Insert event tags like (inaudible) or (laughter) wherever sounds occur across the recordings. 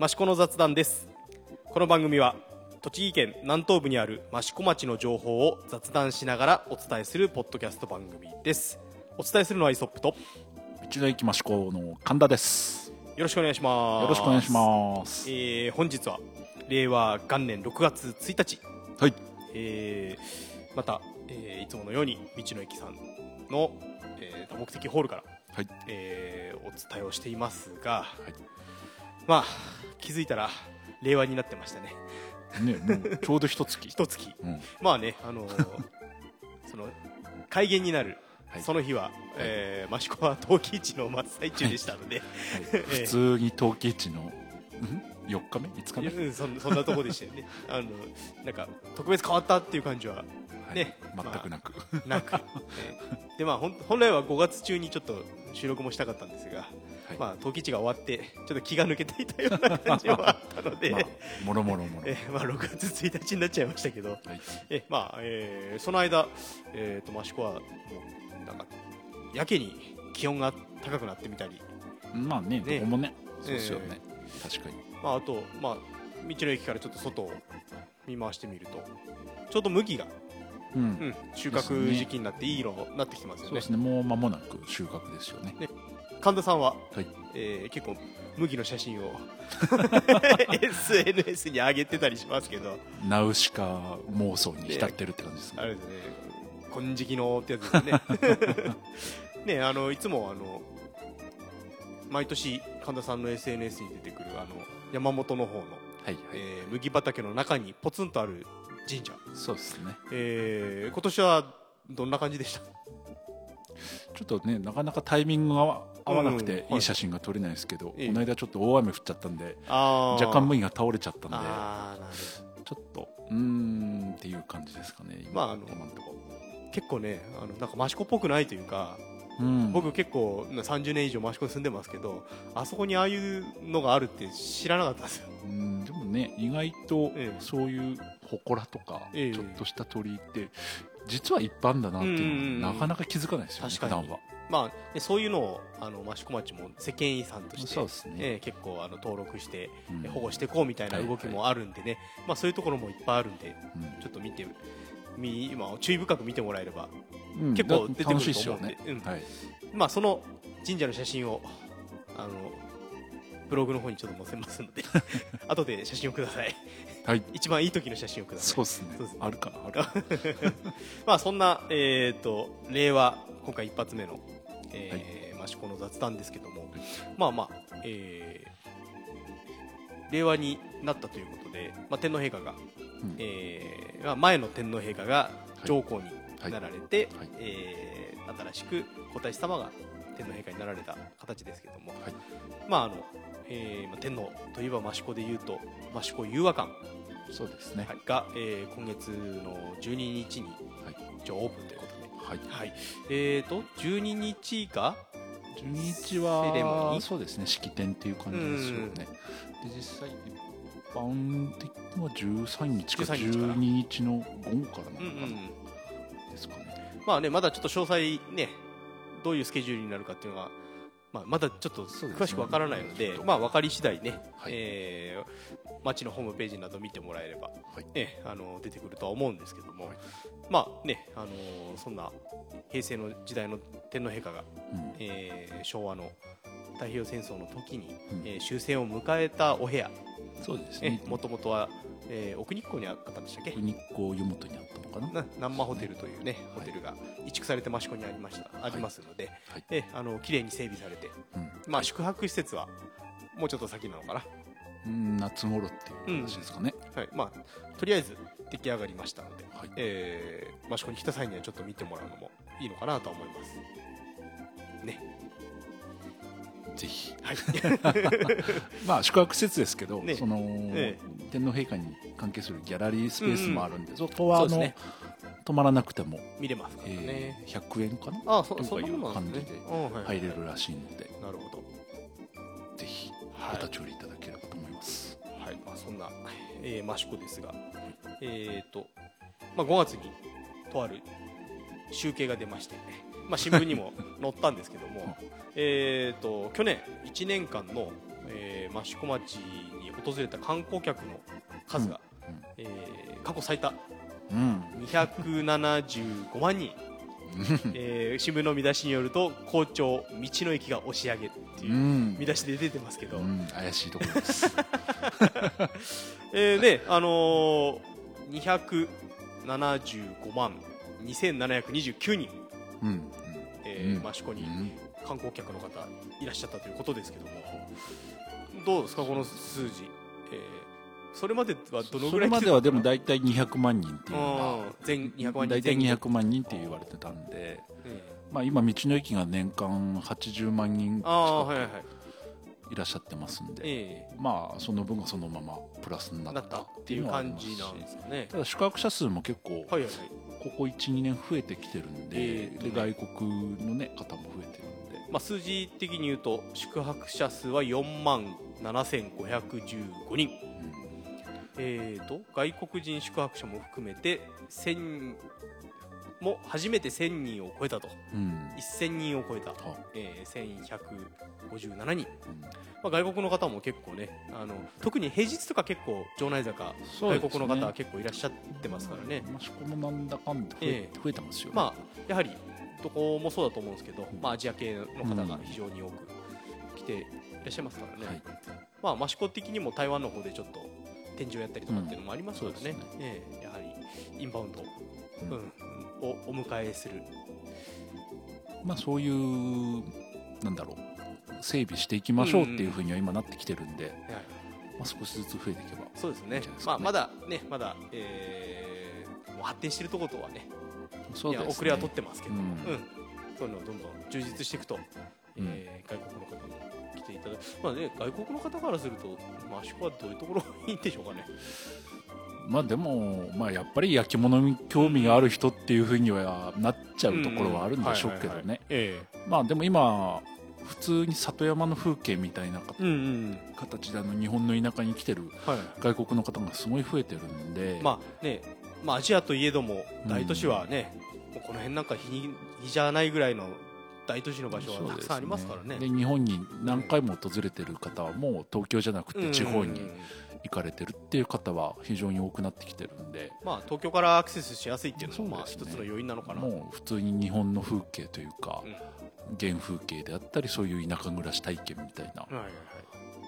益子の雑談です。この番組は栃木県南東部にある益子町の情報を雑談しながらお伝えするポッドキャスト番組です。お伝えするのはイソップとよ道の駅益子の神田です。ろしくお願いします。よろしくお願いします。えー本日は令和元年6月1日、はい。えーまた、えーいつものように道の駅さんの、えー多目的ホールから、はい。えーお伝えをしていますが、いまあ気づいたら令和になってましたね。ねもうちょうど一月。一月。うん。まあねあのー (laughs) その改元になるはい。その日は、えー益子は陶器市の真っ最中でしたので、はい。(laughs) ええ普通に陶器市のん？4日目？5日目？そんそんなとこでしたよね。(laughs) あのなんか特別変わったっていう感じははい。ね全くなく、なく、えー。でまあ本来は5月中にちょっと収録もしたかったんですが、はい。まあ陶器市が終わってちょっと気が抜けていたような感じはあったので、(laughs) まあもろもろもろ (laughs) えーまあ、6月1日になっちゃいましたけど、はい。えまあえーその間、えー、と益子はもうなんかやけに気温が高くなってみたり、まあねね。どこもね。そうですよね、確かに。まあ、あと、まあ、道の駅からちょっと外を見回してみると。ちょうど麦が、うん、うん、収穫時期になっていい色になってきてますよね。そうですね。もう間もなく収穫ですよね神田さんは、はい。えー結構麦の写真を (laughs) SNS に上げてたりしますけど。ナウシカ妄想に浸ってるって感じですね。あれですね金色のってやつですね。(laughs) ねあのいつもあの毎年神田さんの SNS に出てくるあの山本の方の、はいはい、えー麦畑の中にポツンとある神社、そうですね。えー今年はどんな感じでした？ちょっとねなかなかタイミングが合わなくうんていい写真が撮れないですけど、ええこの間ちょっと大雨降っちゃったんで若干麦が倒れちゃったんでちょっとうーんっていう感じですかね今まああの結構ねあのなんか益子っぽくないというかうん。僕結構な30年以上益子に住んでますけどあそこにああいうのがあるって知らなかったですよ。うんでもね意外とええ。そういう祠とかええ。ちょっとした鳥居って実は一般だなっていうのはなかなか気づかないですよね確かに。まあね、そういうのをあの益子町も世間遺産として、そうですね。えー結構あの登録して、うん。えー保護していこうみたいな動きもあるんでね、まあ、そういうところもいっぱいあるんでうん。ちょっと見てみ今注意深く見てもらえれば、うん結構出てくると思うんで。ね。うん。はい。まあ、その神社の写真をあのブログの方にちょっと載せますので (laughs) 後で写真をください。はい。一番いい時の写真をください。そうですね。あるかなある (laughs) まあそんな、えー、と令和今回一発目の、えー益子の雑談ですけども、まあまあ、えー令和になったということで、まあ、天皇陛下が、うん。えーまあ前の天皇陛下が上皇になられて、はい。えー新しく皇太子様が天皇陛下になられた形ですけども、はい。まああのえーまあ、天皇といえば益子でいうと益子裕和館。そうですね。はい。が、えー今月の12日にはい。一応オープンということで、はい。はい、えーと12日が12日セレモニー？はそうですね。式典っていう感じですよね。で実際一般的には13日か13日から。12日の午後からなうんうんのかなですかね。まあねまだちょっと詳細ねどういうスケジュールになるかっていうのは、まあ、まだちょっと詳しくわからないのでちょっと。まあ分かり次第ね、はい。えー町のホームページなど見てもらえれば、はい。ね、あの出てくるとは思うんですけども、はい。まあね、あのそんな平成の時代の天皇陛下が、うん。えー昭和の太平洋戦争の時に、うん。えー終戦を迎えたお部屋そうですえね。もともとは、えー奥日光にあったんでしたっけ？日光湯本にあったのかな？な南摩ホテルというね、ホはいテルが移築されて益子にありましたありますので、はい。えあの綺麗に整備されて、うん。まあ、宿泊施設はもうちょっと先なのかな、うん夏頃っていう話ですかね。はい。まあ、とりあえず出来上がりましたので、はい。えー益子に来た際にはちょっと見てもらうのもいいのかなとは思います。ねぜひ。はい。(laughs) まあ宿泊施設ですけどね。そのえ天皇陛下に関係するギャラリースペースもあるんでそこはあのね泊まらなくても見れますからね。えー100円かな？あそとかいうん感じで入れるらしいので。なるほど。ぜひはい。お立ち寄りいただければと思います。はい、まあ、そんな、えー、益子ですが、えーとまあ、5月にとある集計が出まして、まあ、新聞にも載ったんですけども、(laughs) えーと去年1年間の、えーえー、益子町に訪れた観光客の数が、うんうん。えー過去最多。うん。275万人、えー新聞の見出しによると校長道の駅が押し上げっていううん。見出しで出てますけど、うん。怪しいところです。(laughs) えーねあのー、275万2729人、うんうんえ益子にうん観光客の方いらっしゃったということですけども。どうですかこの数字、えーそれまではどのそぐらいれまではでもだ大体200万人っていう。の全200万人が大体前後200万人って言われてたんで、えまあ、今道の駅が年間80万人ーああはいはい近はい。くいらっしゃってますんで、えまあその分がそのままプラスになったってていう感じなんですよね。ただ宿泊者数も結構はいはいはいここ12年増えてきてるんで,、で外国の、ね、方も増えてるんで。まあ、数字的に言うと宿泊者数は4万7515人、えー、と外国人宿泊者も含めて1000も初めて1000人を超えたと。うん。1000人を超えた、あ。えー、1157人、うん。まあ、外国の方も結構ねあの特に平日とか結構城内坂、外国の方は結構いらっしゃってますからね、益子もなんだかんだ増え,、え増えてますよね、まあやはりどこもそうだと思うんですけど、まあ、アジア系の方が非常に多く来ていらっしゃいますからね、はい。まあ、益子的にも台湾の方でちょっと展示をやったりとかっていうのもありますからね,、うんそうですええやはりインバウンド、うんうんをお迎えする、まあ、そういうなんだろう。整備していきましょうっていうふうには今なってきてるんで、はい。まあ、少しずつ増えていけばそうですね。まあ、まだねまだ、えーもう発展しているところとはねそうで遅れは取ってますけど、ううん。んそういうのをどんどん充実していくと、えー外国の方も来ていただく、まあね、外国の方からすると、まあ、益子はどういうところがいいんでしょうかね。まあでも、まあ、やっぱり焼き物に興味がある人っていうふうにはなっちゃうところはあるんでしょうけどはいはいはいねえまあでも今普通に里山の風景みたいなかえうんうん形であの日本の田舎に来てるはい。外国の方がすごい増えてるんで、まあねまあ、アジアといえども大都市はね、もうこの辺なんか日に日じゃないぐらいの大都市の場所はたくさんありますからね。で日本に何回も訪れてる方はもう東京じゃなくて地方にうんうんうん行かれてるっていう方は非常に多くなってきてるんで。まあ、東京からアクセスしやすいっていうのもまあ一つの要因なのかな。もう普通に日本の風景というかうん。原風景であったりそういう田舎暮らし体験みたいな。はいはいはい。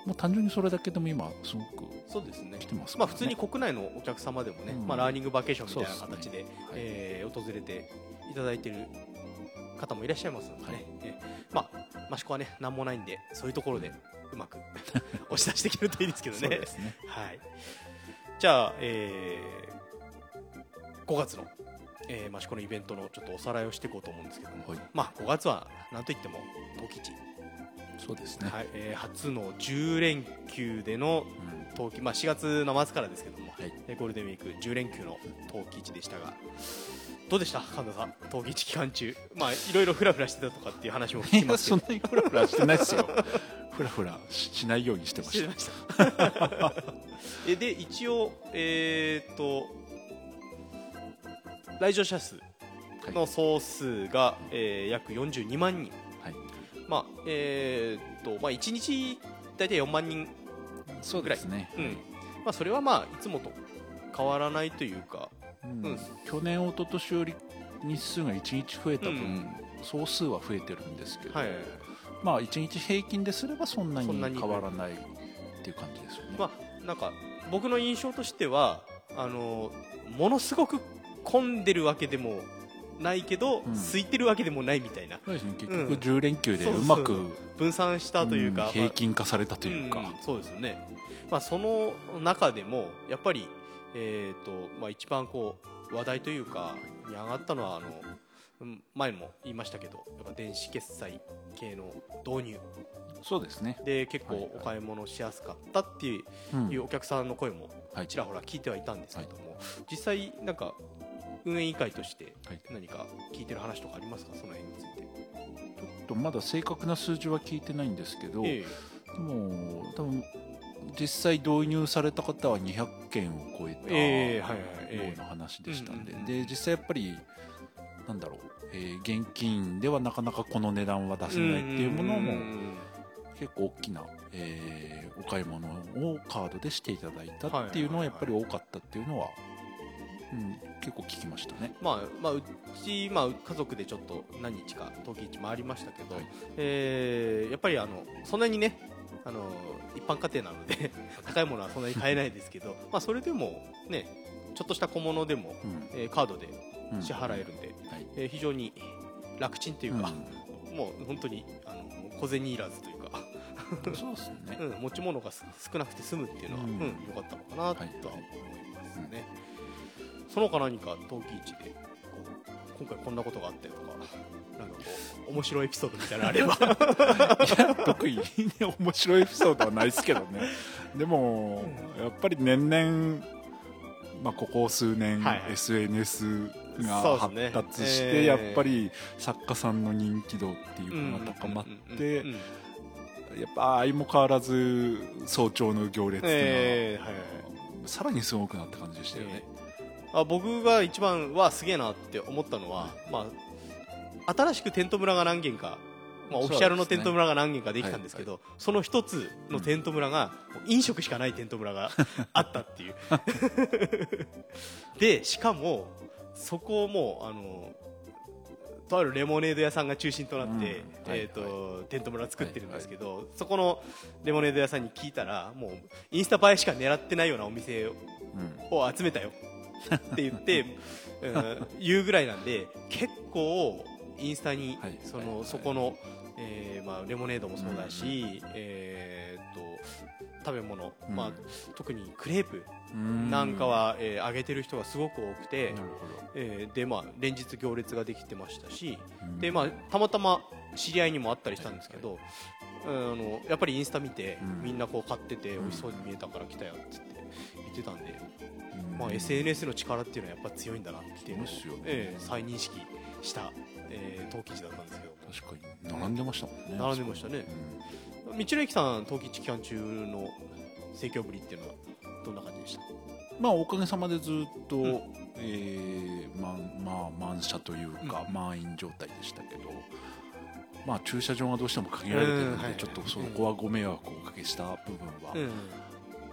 もう単純にそれだけでも今すごくそうですね。来てますからね。まあ、普通に国内のお客様でもね、うん。まあ、ラーニングバケーションみたいな形でねはいえー訪れていただいている方もいらっしゃいますのでね、はい。えーまあ、益子はね何もないんでそういうところでうまく押し出していけるといいですけどね。ね。はい、じゃあ、えー5月の、えー、のイベントのちょっとおさらいをしていこうと思うんですけども、はい。まあ、5月はなんといっても陶器市、そうですね、はい。えー初の10連休でのうん。冬季、まあ、4月の末からですけども、はい。えーゴールデンウィーク10連休の冬季市でしたが。どうでした？神田さん。冬季市期間中。まあいろいろフラフラしてたとかっていう話も聞きますけどそんなにフラフラしてないですよフラフラししないようにしてました。まし (laughs) で一応えーっと来場者数の総数が、えー約42万人。はい。まあえーっとまあ1日大体4万人そうですね、うん。まあそれはまあいつもと変わらないというか。うん。うん。去年一昨年より日数が1日増えた分、うん。総数は増えてるんですけど、はいまあ1日平均ですればそんなに変わらないっていう感じですよね、まあなんか僕の印象としてはあのものすごく混んでるわけでもないけど、うん。空いてるわけでもないみたいな。そうですね。結局うん10連休でそうまく分散したというか、ん平均化されたとまあいうか、んそうですよね、まあ、その中でもやっぱり、えーとまあ、一番こう話題というかに上がったのはあのうん前も言いましたけどやっぱ電子決済系の導入。そうですね、で結構お買い物しやすかったっていううん。いうお客さんの声もはい。ちらほら聞いてはいたんですけども、実際なんか運営委員会としてはい。何か聞いてる話とかありますか？その辺について。ちょっとまだ正確な数字は聞いてないんですけど、えでも多分実際導入された方は200件を超えたような話でしたんで、で実際やっぱりなんだろう、えー現金ではなかなかこの値段は出せないっていうものもん結構大きな、えーお買い物をカードでしていただいたっていうのはやっぱり多かったっていうのは、うん、結構聞きましたね。まあまあ、うち、まあ、家族でちょっと何日か陶器市回りましたけど、はい。えーやっぱりあのそんなにねあの一般家庭なので (laughs) 高いものはそんなに買えないですけど、まあ、それでも、ね、ちょっとした小物でも、うん。えーカードでうん。支払えるんで、はいえー非常に楽ちんというか、うもう本当にあの小銭いらずというか、んそうですね。うん、持ち物がす少なくて済むっていうのは、ううんん良かったのかなとははい思いますね、その他何か陶器市で今回こんなことがあったよとかなんかこう面白いエピソードみたいなのあれば。(laughs) いや特にね面白いエピソードはないですけどね。(laughs) でもやっぱり年々、まあ、ここ数年、はいはい。SNS が発達して、えー。やっぱり作家さんの人気度っていうのが高まってうんうんうんうんやっぱ相も変わらず早朝の行列っていうのは、えーはいはいさらにすごくなった感じでしたよね、あ僕が一番はすげえなって思ったのは、まあ、新しくテント村が何軒か、まあ、オフィシャルのテント村が何軒かできたんですけどその一つのテント村が飲食しかないテント村があったっていう。(laughs) でしかもそこをもうあのとあるレモネード屋さんが中心となって、うん。はいえーとテント村作ってるんですけど、そこのレモネード屋さんに聞いたらもうインスタ映えしか狙ってないようなお店を集めたよ。って言って、(laughs) うん言うぐらいなんで結構インスタにはい。その、はいそこの、えーまあ、レモネードもそうだし、えーっと食べ物、うん。まあ、特にクレープうん。なんかは、えー揚げてる人がすごく多くてえーでまあ、連日行列ができてましたし、どでまあ、たまたま知り合いにもあったりしたんですけど、あのやっぱりインスタ見て、うん。みんなこう買っててうん。美味しそうに見えたから来たよって言ってたんで、うん。まあ、SNS の力っていうのはやっぱ強いんだなっていうのを、ええ再認識した、えー陶器市だったんですけど。確かに。並んでましたもんね。並んでましたね。うん道の駅さん陶器市期間中の盛況ぶりっていうのはどんな感じでした？まあおかげさまでずっと、うん。えーまあまあ満車というか、うん。満員状態でしたけどまあ駐車場がどうしても限られてるので、うんちょっとそこはご迷惑をおかけした部分はうん。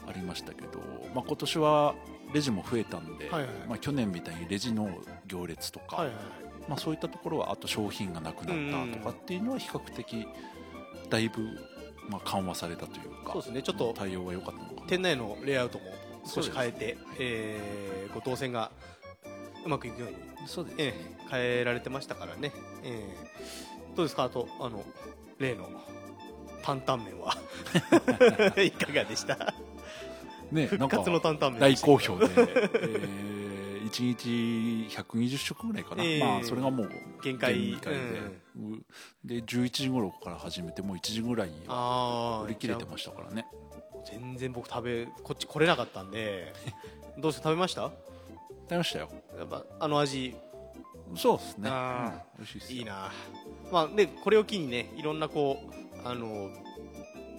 ありましたけど、まあ、今年はレジも増えたんで、はいはい。まあ、去年みたいにレジの行列とか、はいはい。まあ、そういったところはあと商品がなくなったとかっていうのは比較的だいぶ、まあ、緩和されたというかそうですね。ちょっと対応は良かったのかな。店内のレイアウトも少し変えて、そうですえーこう動線がうまくいくように、そうですね、ええ変えられてましたからね、えーどうですか？あとあの例の担々麺は。(laughs) いかがでした？ねなんか復活の担々麺。大好評で、えー、1日120食ぐらいかな、ええ。まあ、それがもう限界。限界で,、で11時頃から始めてもう1時ぐらいにはああ売り切れてましたからね。全然僕食べこっち来れなかったんで。(laughs) どうして食べました？食べましたよ。やっぱあの味。そうですね、あうん美味しいですよ。いいな。まあでこれを機にねいろんなこうあの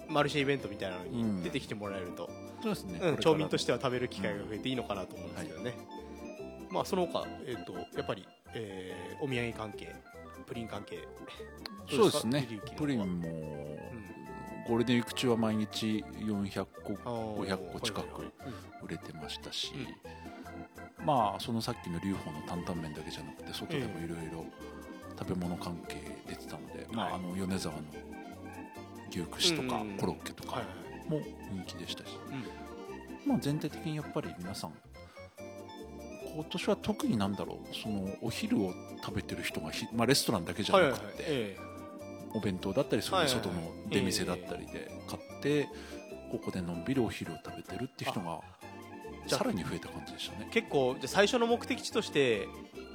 マルシェイベントみたいなのうん。に出てきてもらえると、そうですね、うん町民としては食べる機会が増えていいのかなと思うんですけどね、まあその他、えっとやっぱり、えーお土産関係プリン関係。そうですね。プリンも、ゴールデンウィーク中は毎日400個あー500個近く売れてましたし、まあそのさっきの龍宝の担々麺だけじゃなくて外でもいろいろ食べ物関係出てたので、まあ、あの米沢の牛串とかうん。コロッケとかも人気でしたし、うん。まあ、全体的にやっぱり皆さん今年は特になんだろうそのお昼を食べてる人がひ、まあ、レストランだけじゃなくて、お弁当だったりそ外の出店だったりで買ってここでのんびりお昼を食べてるっていう人がさらに増えた感じでしたね。え結構じゃあ最初の目的地として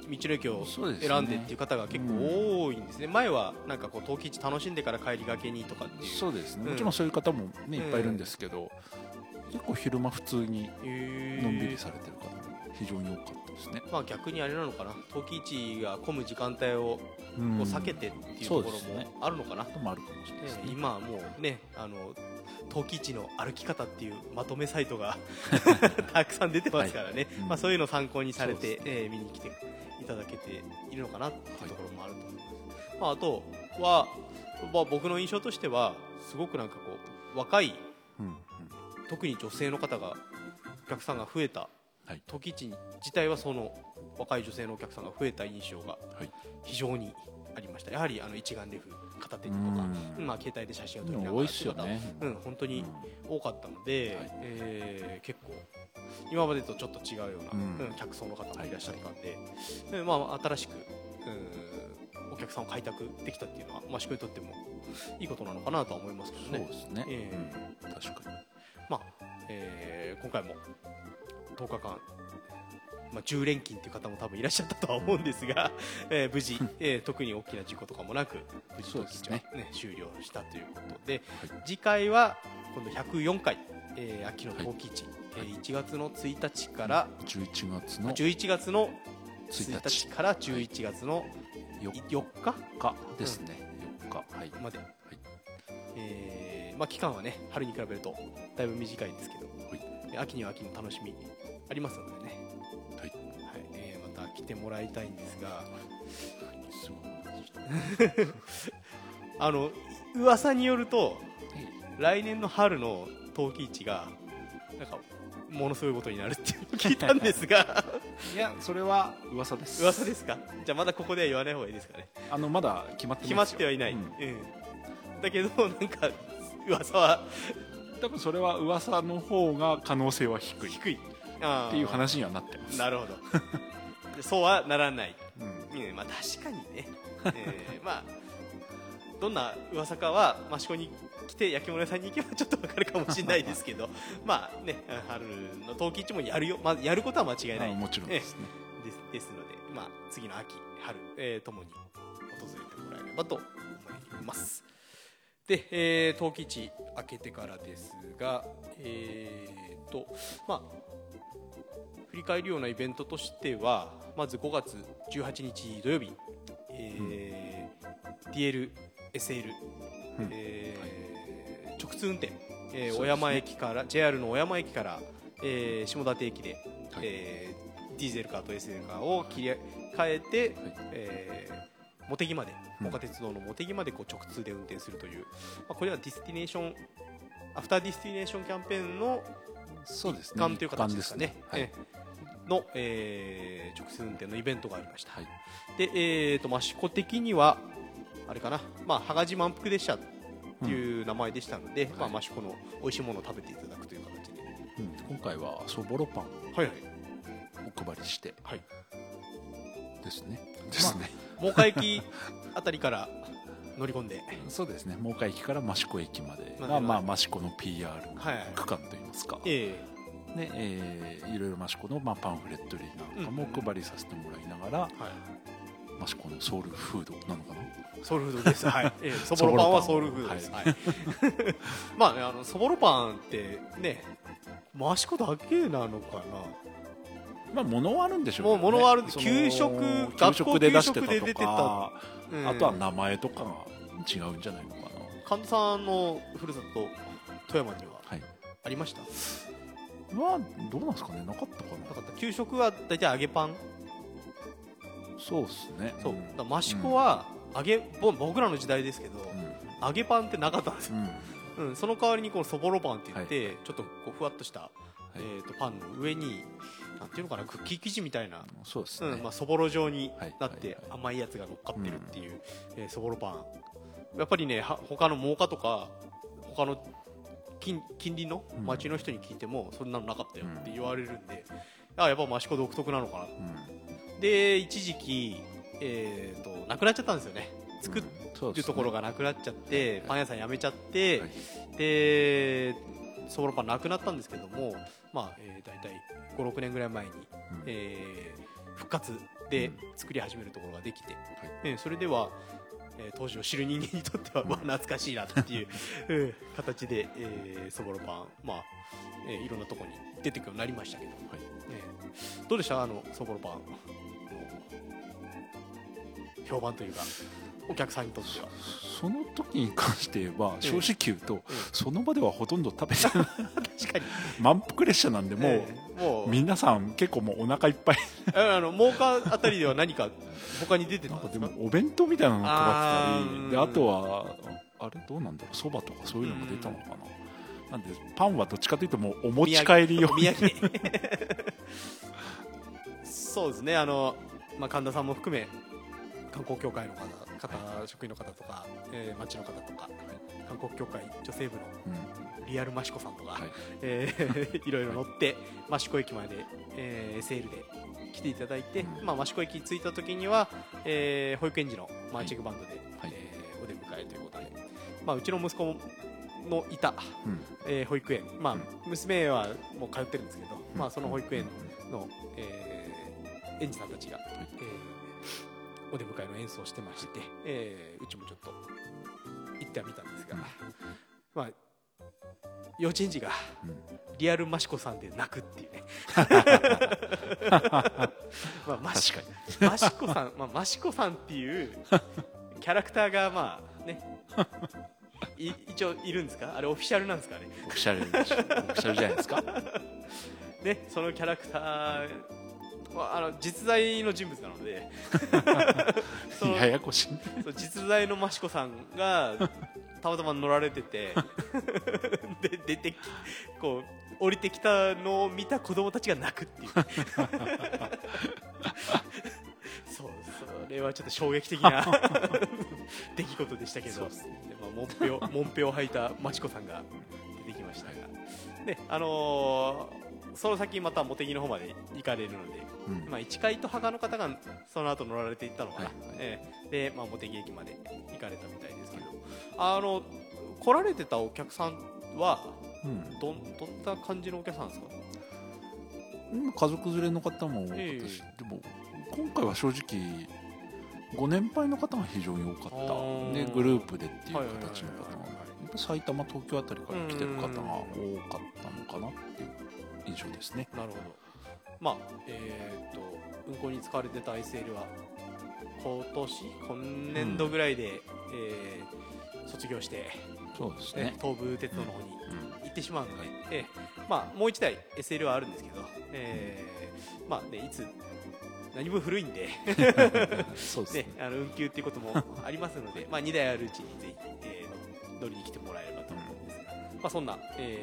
道の駅を選んでっていう方が結構多いんですね。前はなんかこう陶器市楽しんでから帰りがけにとかっていう。そうですね、うん。もちろんそういう方も、ね、いっぱいいるんですけど、結構昼間普通にのんびりされてる方も非常に多かったですね、まあ逆にあれなのかな。陶器市が混む時間帯をうん。こう避けてっていうところもあるのかな、こともあるかもしれないね。ええ今はもうねあの陶器市の歩き方っていうまとめサイトが (laughs) たくさん出てますからね、うん。まあ、そういうのを参考にされて、ええ見に来ていただけているのかなっていうところもあると思います、まあ、あとは、まあ、僕の印象としてはすごくなんかこう若いうんうん。特に女性の方がお客さんが増えたはい。時市自体はその若い女性のお客さんが増えた印象がはい。非常にありました。やはりあの一眼レフ片手にとか、うん。まあ、携帯で写真を撮でりながらっていう方ねうん、本当に多かったので、はい。えー結構今までとちょっと違うような、うん。うん客層の方もいらっしゃったんで、でまあ、新しく、うん、お客さんを開拓できたっていうのは益子にとってもいいことなのかなとは思いますけどね。そうですね、えうん。確かに。まあえー今回も10日間、まあ、10連勤という方も多分いらっしゃったとは思うんですが、(laughs) えー無事、えー特に大きな事故とかもなく無事当日は、そうですねね終了したということで、は次回は今度104回、えー秋の陶器市、はい。えー1月の1日から、11月の11月の1 1日日から11月の4 4日日ですね、4日。はい。まで、えーまあ、期間はね春に比べるとだいぶ短いんですけど、えー秋には秋の楽しみありますのでね、はい。はい。えーまた来てもらいたいんですが。(laughs) あの噂によると来年の春の陶器市がなんかものすごいことになるって聞いたんですが。(laughs) いやそれは噂です。噂ですか？じゃあまだここでは言わない方がいいですかね。あのまだ決まって決まってはいない、ううん。んだけどなんか噂は多分それは噂の方が可能性は低い。っ低いあーていう話にはなってます。なるほど。でそうはならない、うん。うんまあ確かにね、えーまあどんな噂かは益子に来て焼き物屋さんに行けばちょっとわかるかもしれないですけど (laughs) まあね春の陶器市もやるよ、まあ、やることは間違いない。あもちろんですね。ですですので、まあ、次の秋春、えーともに訪れてもらえればと思います。で、えー、陶器市明けてからですがえーとまあ振り返るようなイベントとしてはまず5月18日土曜日、えー DLSL、うん。えー直通運転、えー小山駅から JR の小山駅から、えー下館駅で、はい。えーディーゼルカーと SL カーを切り替えて、はい。えー茂木までうん。真岡鉄道の茂木までこう直通で運転するという、まあ、これはディスティネーションアフターディスティネーションキャンペーンのそうですね。一環という形ですかね。の、えー直通運転のイベントがありました、はい。で、えー、と益子的にはあれかな、まあ、芳賀路満腹列車っていう名前でしたので、まあ、はい。益子の美味しいものを食べていただくという形で、うん。今回はそぼろパンはいはい。お配りして。はい、ですね。ですね、真岡駅あたりから乗り込んで、そうですね。真岡駅から益子駅まで。まあが、まあ、益子の PR はいはい。区間といいますか、えねえーいろいろ益子の、まあ、パンフレット類なんかも配りさせてもらいながら、ーはい、益子のソウルフードなのかな？ソウルフードです、はい。えー (laughs) そぼろパンはソウルフードです、はい。まあねあのそぼろパンってね益子だけなのかな？まあ物はあるんでしょうね。もう物はあるその給食給学校食で出して給食で出てたうん。あとは名前とかが違うんじゃないのかな。神田さんのふるさと富山にははい。ありました？まあどうなんですかね？なかったかな。なかった。給食は大体揚げパン？そうですね。そう、ん。だから益子は揚げ、ぼ僕らの時代ですけど、うん。揚げパンってなかったんですよ、うん。うん、その代わりにこのそぼろパンって言って、ちょっとこうふわっとした、い。えー、とパンの上になんていうのかなクッキー生地みたいな。そうですね、うんまあ、そぼろ状にはい。なって甘いやつが乗っかってるっていう、えーそぼろパン。やっぱりねは他の真岡とか他の近近隣の町の人に聞いても、そんなのなかったよって言われるんで、あやっぱ益子独特なのかな。うん。で一時期、えー、となくなっちゃったんですよね。作るところがなくなっちゃって、はい。パン屋さん辞めちゃって、はい。でそぼろパンなくなったんですけども、まあえー、大体56年ぐらい前に、うん。えー復活でうん。作り始めるところができて、えーそれでは、えー当時を知る人間にとっては、(laughs) まあ、懐かしいなっていう、うん形で、えーそぼろパン、まあえーいろんなところに出てくるようになりましたけど、えーどうでした？あのそぼろパンの評判というかお客さんにとっては。その時に関して言えば正直言うと、ええ。その場ではほとんど食べてない。(laughs) 確かに。満腹列車なんでもう、えーもう。皆さん結構もうお腹いっぱい。あの真岡あたりでは何か他に出てたなんですもお弁当みたいなの配ってたりであとはあれどうなんだろう？そばとかそういうのも出たのかな、なんでパンはどっちかというともうお持ち帰り用お土産そうですね。あの、まあ、神田さんも含め観光協会の方方職員の方とか、えー町の方とか観光協会女性部のうん。リアルマシコさんとか、はい。えー (laughs) いろいろ乗って益子駅まで、えー SL で来ていただいて、うん。まあ、益子駅着いた時には、えー保育園児のマーチングバンドで、はい。えーお出迎えということで、まあ、うちの息子のいた、うん。えー保育園、まあうん。娘はもう通ってるんですけど、まあ、その保育園うん。の、えー園児さんたちが、えーお出迎えの演奏をしてまして、えーうちもちょっと行ってはみたんですが、まあ、幼稚園児がうん。リアルマシコさんで泣くっていうね。(laughs) まあマシ確かマシコさん、まあ、マシコさんっていうキャラクターがまあね。い一応いるんですか？あれオフィシャルなんですか？ねオフィシャルでしょ。オフィシャルじゃないですか？(laughs) ねそのキャラクターはあの実在の人物なので。(laughs) ややこしい。実在の益子さんがたまたま乗られてて。で出てきこう降りてきたのを見た子供たちが泣くっていう。そうそれはちょっと衝撃的な (laughs) 出来事でしたけど。まあ、もんぺをもんぺを履いた益子さんが出てきましたが、であのーその先また茂木の方まで行かれるのでうん。まあ、市会と羽賀の方がその後乗られていったのかな、はい。ええ。で、まあ、茂木駅まで行かれたみたいですけど、あの来られてたお客さんはうん。どんどんな感じのお客さんですか？うん家族連れの方も多かったし、えでも今回は正直ご年配の方が非常に多かった。でグループでっていうはいはいはいはい形の方がやっぱ埼玉東京あたりから来てる方が多かったのかなっていう印象ですね。なるほど。まあえっ、と運行に使われてた SL は今年今年度ぐらいで、えー卒業して、そうですね、ね東武鉄道の方にうん行ってしまうので、ええまあ、もう1台 SL はあるんですけど、えーまあね、いつ何分古いんで、そうですね。ね、あの運休っていうこともありますので、まあ、2台あるうちにぜひ、えー乗りに来てもらえればと思うんですが、まあ、そんな、え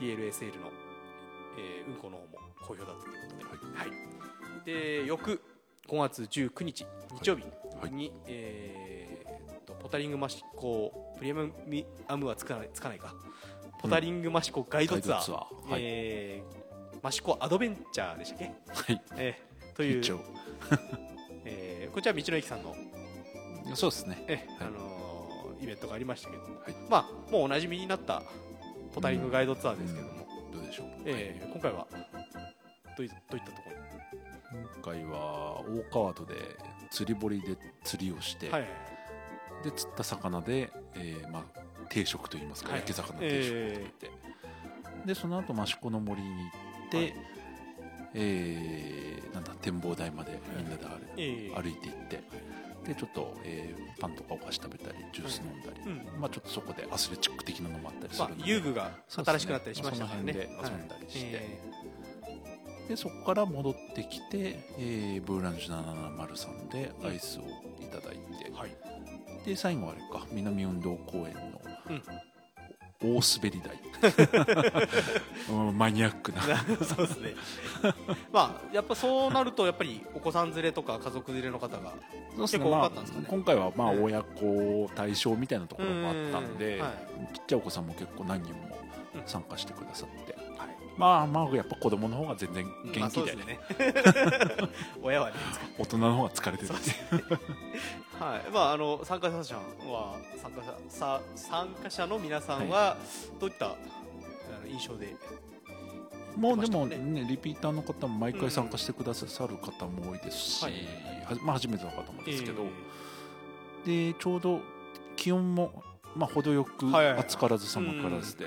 ー DLSL の、えー運行の方も好評だったということで,、はい。で翌5月19日日曜日はい。に、えーとポタリングマシコプレミアムはつかないつかないか。ポタリングマシコガイドツアー,、ガイドツアー。はい。えーマシコアドベンチャーでしたっけ、はい。(laughs) えーという。(laughs) えーこちら道の駅さんの、そうですね。えあはい。のーイベントがありましたけども、はい。まあもうおなじみになったポタリングガイドツアーですけども、どうでしょう、えー今回は。どういったとこ今回は大川戸で釣り堀で釣りをして、はい。で釣った魚で、えーまあ、定食といいますか、はい。焼き魚定食を食べて、でその後益子の森に行って、はい。えーなんだ展望台までみんなで歩,、いていってでちょっと、えーパンとかお菓子食べたりジュース飲んだり、うん。まあ、ちょっとそこでアスレチック的なのもあったりすまあるので、遊具が新しくなったりしましたからね。その辺で遊んだりして。えでそこから戻ってきて、えーブーランジュ773でアイスをいただいて、ーはい。で最後あれか南運動公園のうん大滑り台。(laughs) うんマニアックな。そうですね。まあやっぱそうなるとやっぱりお子さん連れとか家族連れの方が結構多かったんですかね。今回はまあうん親子対象みたいなところもあったんで、うんはい。ちっちゃいお子さんも結構何人もうん参加してくださって、はいまあまあやっぱ子供の方が全然元まあ気で,、そうですね。(laughs) 親はね大人の方が疲れてるはい。まああの参加者は参加者さ参加者の皆さんはどういった印象でもうでもねリピーターの方も毎回参加してくださる方も多いですし、はい。はまあ、初めての方もですけど、えでちょうど気温も、まあ、程よく暑からず寒からずで、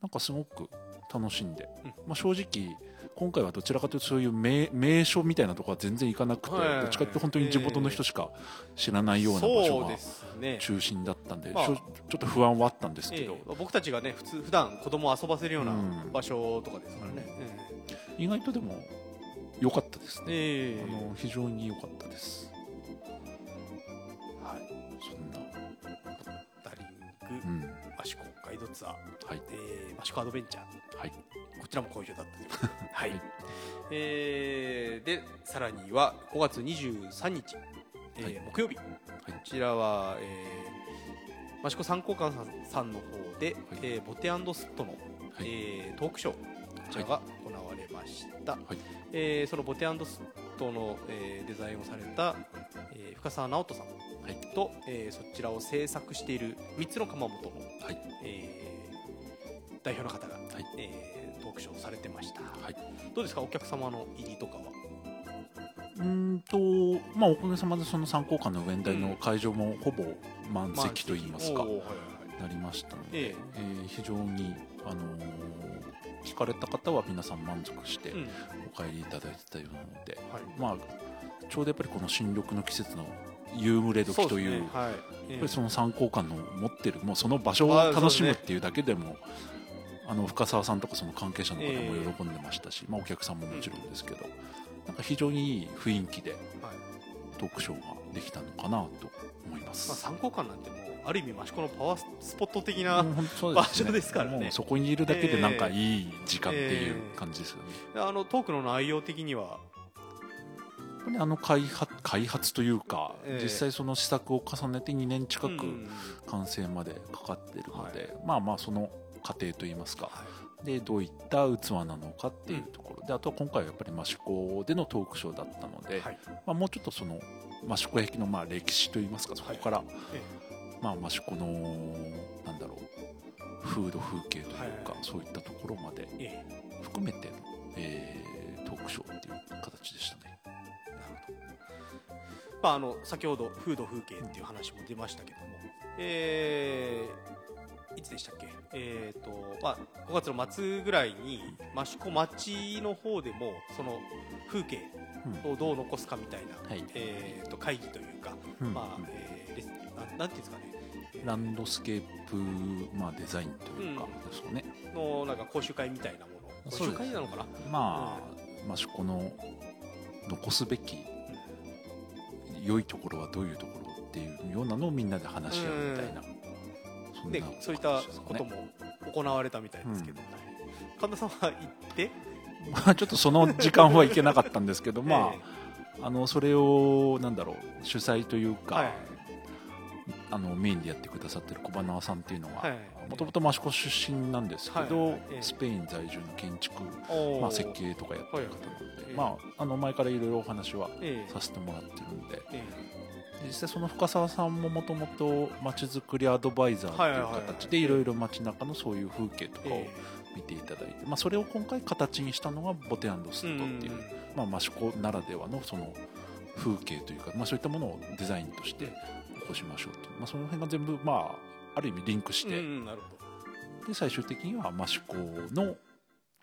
なんかすごく楽しんで、うん。まあ、正直今回はどちらかというとそういう名名所みたいなところは全然行かなくて、はい。どっちかというと本当に地元の人しか知らないような場所が中心だったんで、まあ。ちょっと不安はあったんですけど、ええ。僕たちがね普通普段子供を遊ばせるようなうん。場所とかですからね、意外とでも良かったですね、ええ。あの非常に良かったです。はい。そんな。うん益子ガイドツアー、はい。えー、益子アドベンチャー。はい。こちらも好評だったと (laughs) はい、はい。えーでさらには5月23日、えーはい。木曜日、こちらは、えー、益子三交館さんさんの方で、えーボテスットの、はい。えートークショー。こちらが行われました、はい。えーそのボテスットの、えーデザインをされた、えー深澤直人さん。はいと、えーそちらを制作している3つの窯元の、はい。えー代表の方が、はい。えートークショーをされてました、はい。どうですか？お客様の入りとかは？うーんとまあおかげさまでその参考館の上台の会場もほぼ満席といいますか、はいはいなりましたので、ええ。ー非常に、あのー聞かれた方は皆さん満足してお帰りいただいてたようなので、はい。まあ、ちょうどやっぱりこの新緑の季節の夕暮れ時というね。はい。やっえぱりその参考館の持ってるもうその場所をあ楽しむっていうだけでもあの深澤さんとかその関係者の方ええ。も喜んでましたし、まあ、お客さんももちろんですけど、なんか非常にいい雰囲気ではい。トークショーができたのかなと思いままあ、す。参考館なんてもうある意味益子のパワースポット的な、もう本当そう場所ですからね。もうそこにいるだけでなんかいい時間っていう感じですよね。あのトークの内容的には本当にあの開発開発というか、ええ。実際その試作を重ねて2年近くうん。完成までかかってるので、はまあまあその過程といいますか。はでどういった器なのかっていうところ。で、あとは今回はやっぱり益子でのトークショーだったので、いはい。まあ、もうちょっとその益子焼のまあ歴史といいますかそこから、えまあ、益子のなんだろう風土風景というか、はいはい。そういったところまでええ。含めての、えートークショーっていう形でしたね。まあ、あの先ほど風土風景っていう話も出ましたけども、えーいつでしたっけ、えーとまあ、5月の末ぐらいに益子町の方でもその風景うん。をどう残すかみたいな、はい。えー、と会議というか、うん。まあえーレスなんなんていうんですかね。ランドスケープ、まあ、デザインというかうん。ですよね、のなんか講習会みたいなもの。講習会なのかな？まあ益子の残すべき良いところはどういうところっていうようなのをみんなで話し合うみたいな、そんなでそういったことも行われたみたいですけど、神田さんは行って、まあちょっとその時間はいけなかったんですけど、まえあ、あのそれをなんだろう主催というか、えはいあのメインでやってくださってる小花さんっていうのははい。もともと益子出身なんですけど、スペイン在住の建築、まあ、設計とかやってる方なので、まあ、あの前からいろいろお話はええさせてもらってるんでえ実際その深澤さんももともとまちづくりアドバイザーという形でいろいろ街中のそういう風景とかをえ見ていただいて、まあ、それを今回形にしたのがボテスットっていう、まあ、益子ならではのその風景というか、まあ、そういったものをデザインとして起こしましょうという、まあ、その辺が全部、まあ、ある意味リンクして、うんうんなるほど。で最終的には益子の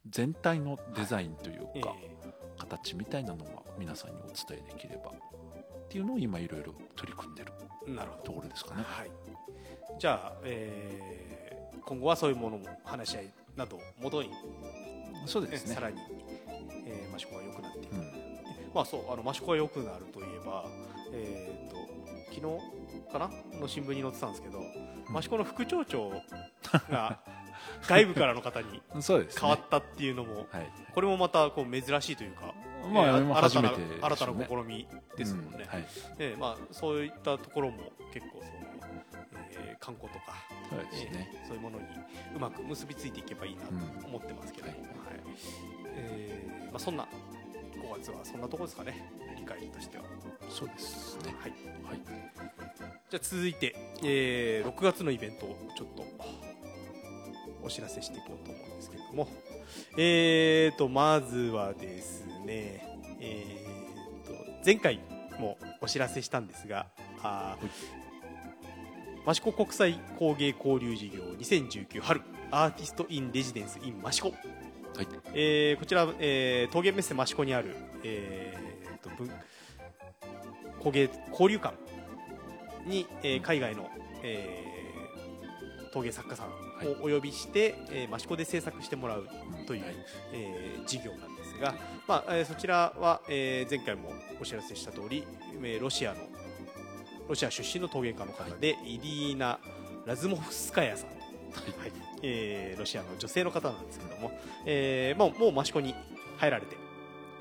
全体のデザインというか、え形みたいなのは皆さんにお伝えできればっていうのを今いろいろ取り組んでるところですかね。はい、じゃあ、えー今後はそういうものも話し合いなどをもとに、そうですね。さらに、えー、益子が良くなっていく、うん。まあそうあの益子が良くなるといえば、えー、と昨日かな？の新聞に載ってたんですけど、うん。益子の副町長が (laughs) 外部からの方に変わったっていうのも、はい。これもまたこう珍しいというか、まあ新たな新たな試みですもんね。うん。はい、ええまあ、そういったところも結構その、えー観光とか、そうえーそういうものにうまく結びついていけばいいなと思ってますけど、うんはい。えーまあ、そんな5月はそんなところですかね。理解としては。そうですね。はい、はいじゃあ続いて、えー6月のイベントをちょっとお知らせしていこうと思うんですけれども、えー、とまずはですね、えー、と前回もお知らせしたんですが、あー益子国際工芸交流事業2019春アーティスト・イン・レジデンス・イン・益子、はい。えーこちら、えー、陶芸メッセ益子にある、えー、と文工芸交流館に、えー海外の、えー陶芸作家さんをお呼びして、えー益子で制作してもらうという、はい。えー事業なんですが、まあえーそちらは、えー前回もお知らせした通り、えーロシアのロシア出身の陶芸家の方で、イリーナ・ラズモフスカヤさん、はい。えーロシアの女性の方なんですけども、えーもうもう益子に入られて、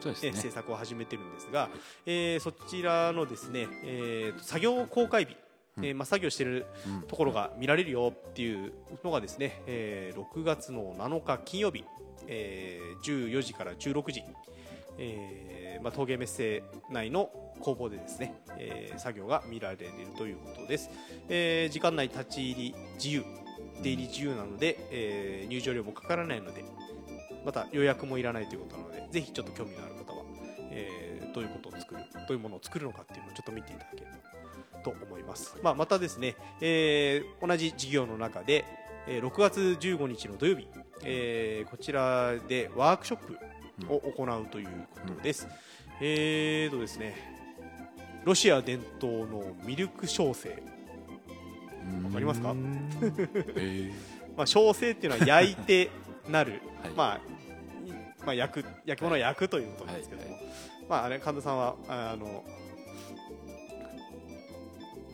そうですね。えー制作を始めてるんですが、えーそちらのですね、えーと作業公開日、えーまあ、作業してるうん。ところが見られるよっていうのがですね、えー6月の7日金曜日、えー14時から16時、えーまあ、陶芸メッセ内の工房でですね、えー作業が見られるということです、えー時間内立ち入り自由出入り自由なので、えー入場料もかからないのでまた予約もいらないということなのでぜひちょっと興味のあるえーどういうことを作るどういうものを作るのかっていうのをちょっと見ていただければと思います、まあ、またですね、えー同じ事業の中で、えー6月15日の土曜日、えーこちらでワークショップを行うということです、えーとですねロシア伝統のミルク焼成わかりますか？うーん。え (laughs) まあ、焼成っていうのは焼いてなる、(laughs) はい。まあ、いまあ焼く焼き物を焼くということなんですけども、はいまああれ神田さんはああの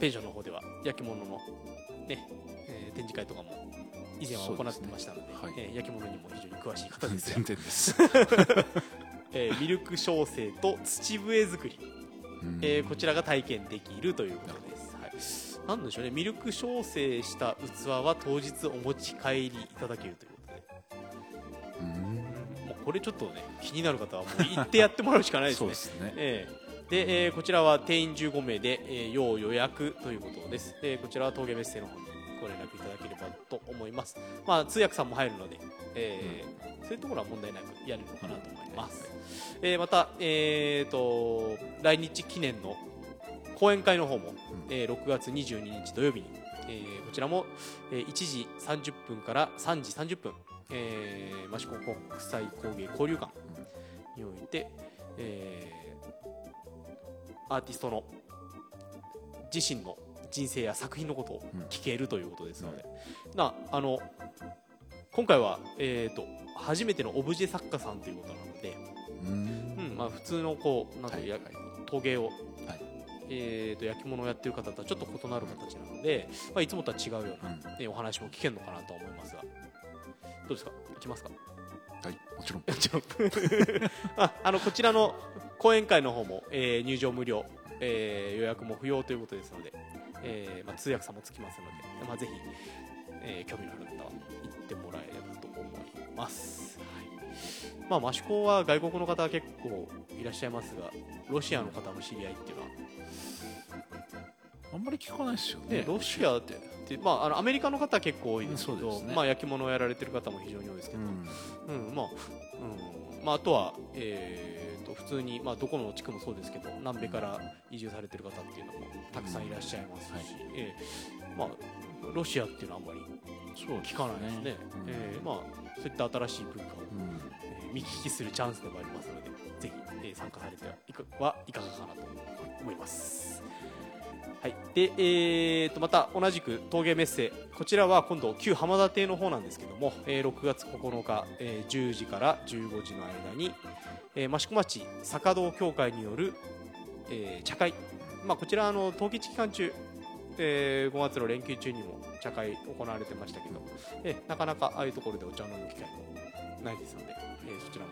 ペンションの方では焼き物のね、えー展示会とかも以前は行ってましたのでですね。はい。えー焼き物にも非常に詳しい方ーですが全、然です。(laughs) えーミルク焼成と土笛作り、うん。えーこちらが体験できるということです、はい、なんでしょうね。ミルク焼成した器は当日お持ち帰りいただけるというこれちょっとね気になる方はもう行ってやってもらうしかないですね (laughs) で。すねええで、えーこちらは定員15名で、えー要予約ということです。でこちらは峠メッセの方にご連絡いただければと思います。まあ通訳さんも入るので、えーそういうところは問題なくやれるのかなと思います。えーまた、えーと来日記念の講演会の方も、えー6月22日土曜日に、えーこちらも、えー1時30分から3時30分、えー、益子国際工芸交流館において、えーアーティストの自身の人生や作品のことを聞けるということですので、なあの今回は、えー、と初めてのオブジェ作家さんということなので、うん。うんまあ、普通のこうなんていうやはい。はい陶芸を、はい。えー、と焼き物をやってる方とはちょっと異なる形なので、まあ、いつもとは違うような、うん。ねお話も聞けるのかなとは思いますが。どうですか？いきますか？はいもちろん。もちろん。(laughs) (laughs) ああのこちらの講演会の方も、えー入場無料、えー予約も不要ということですので、えーまあ、通訳さんもつきますので、まあ、ぜひ、えー興味のある方は行ってもらえればと思います、はい。まあ、益子は外国の方は結構いらっしゃいますがロシアの方の知り合いっていうのはあんまり聞かないですよね。ね、ロシアって。で、まあ、あのアメリカの方は結構多いですけど、うんね。まあ、焼き物をやられてる方も非常に多いですけうど、ん。うんまあうん。まあ、あとは、えー、と普通に、まあ、どこの地区もそうですけど南米から移住されてる方っていうのもたくさんいらっしゃいますし、はい。えーまあ、ロシアっていうのはあんまりそう聞かないですね。うん。えーまあ、そういった新しい文化を、うん。えー見聞きするチャンスでもありますのでぜひ、えー参加されてはいかがかなと思います。はい、で、えー、とまた同じく陶芸メッセ。こちらは今度旧浜田邸の方なんですけども、えー6月9日、えー10時から15時の間に、えー益子町坂堂協会による、えー茶会、まあ、こちらあの冬季期間中、えー5月の連休中にも茶会行われてましたけど、えーなかなかああいうところでお茶を飲む機会もないですので、えーそちらも、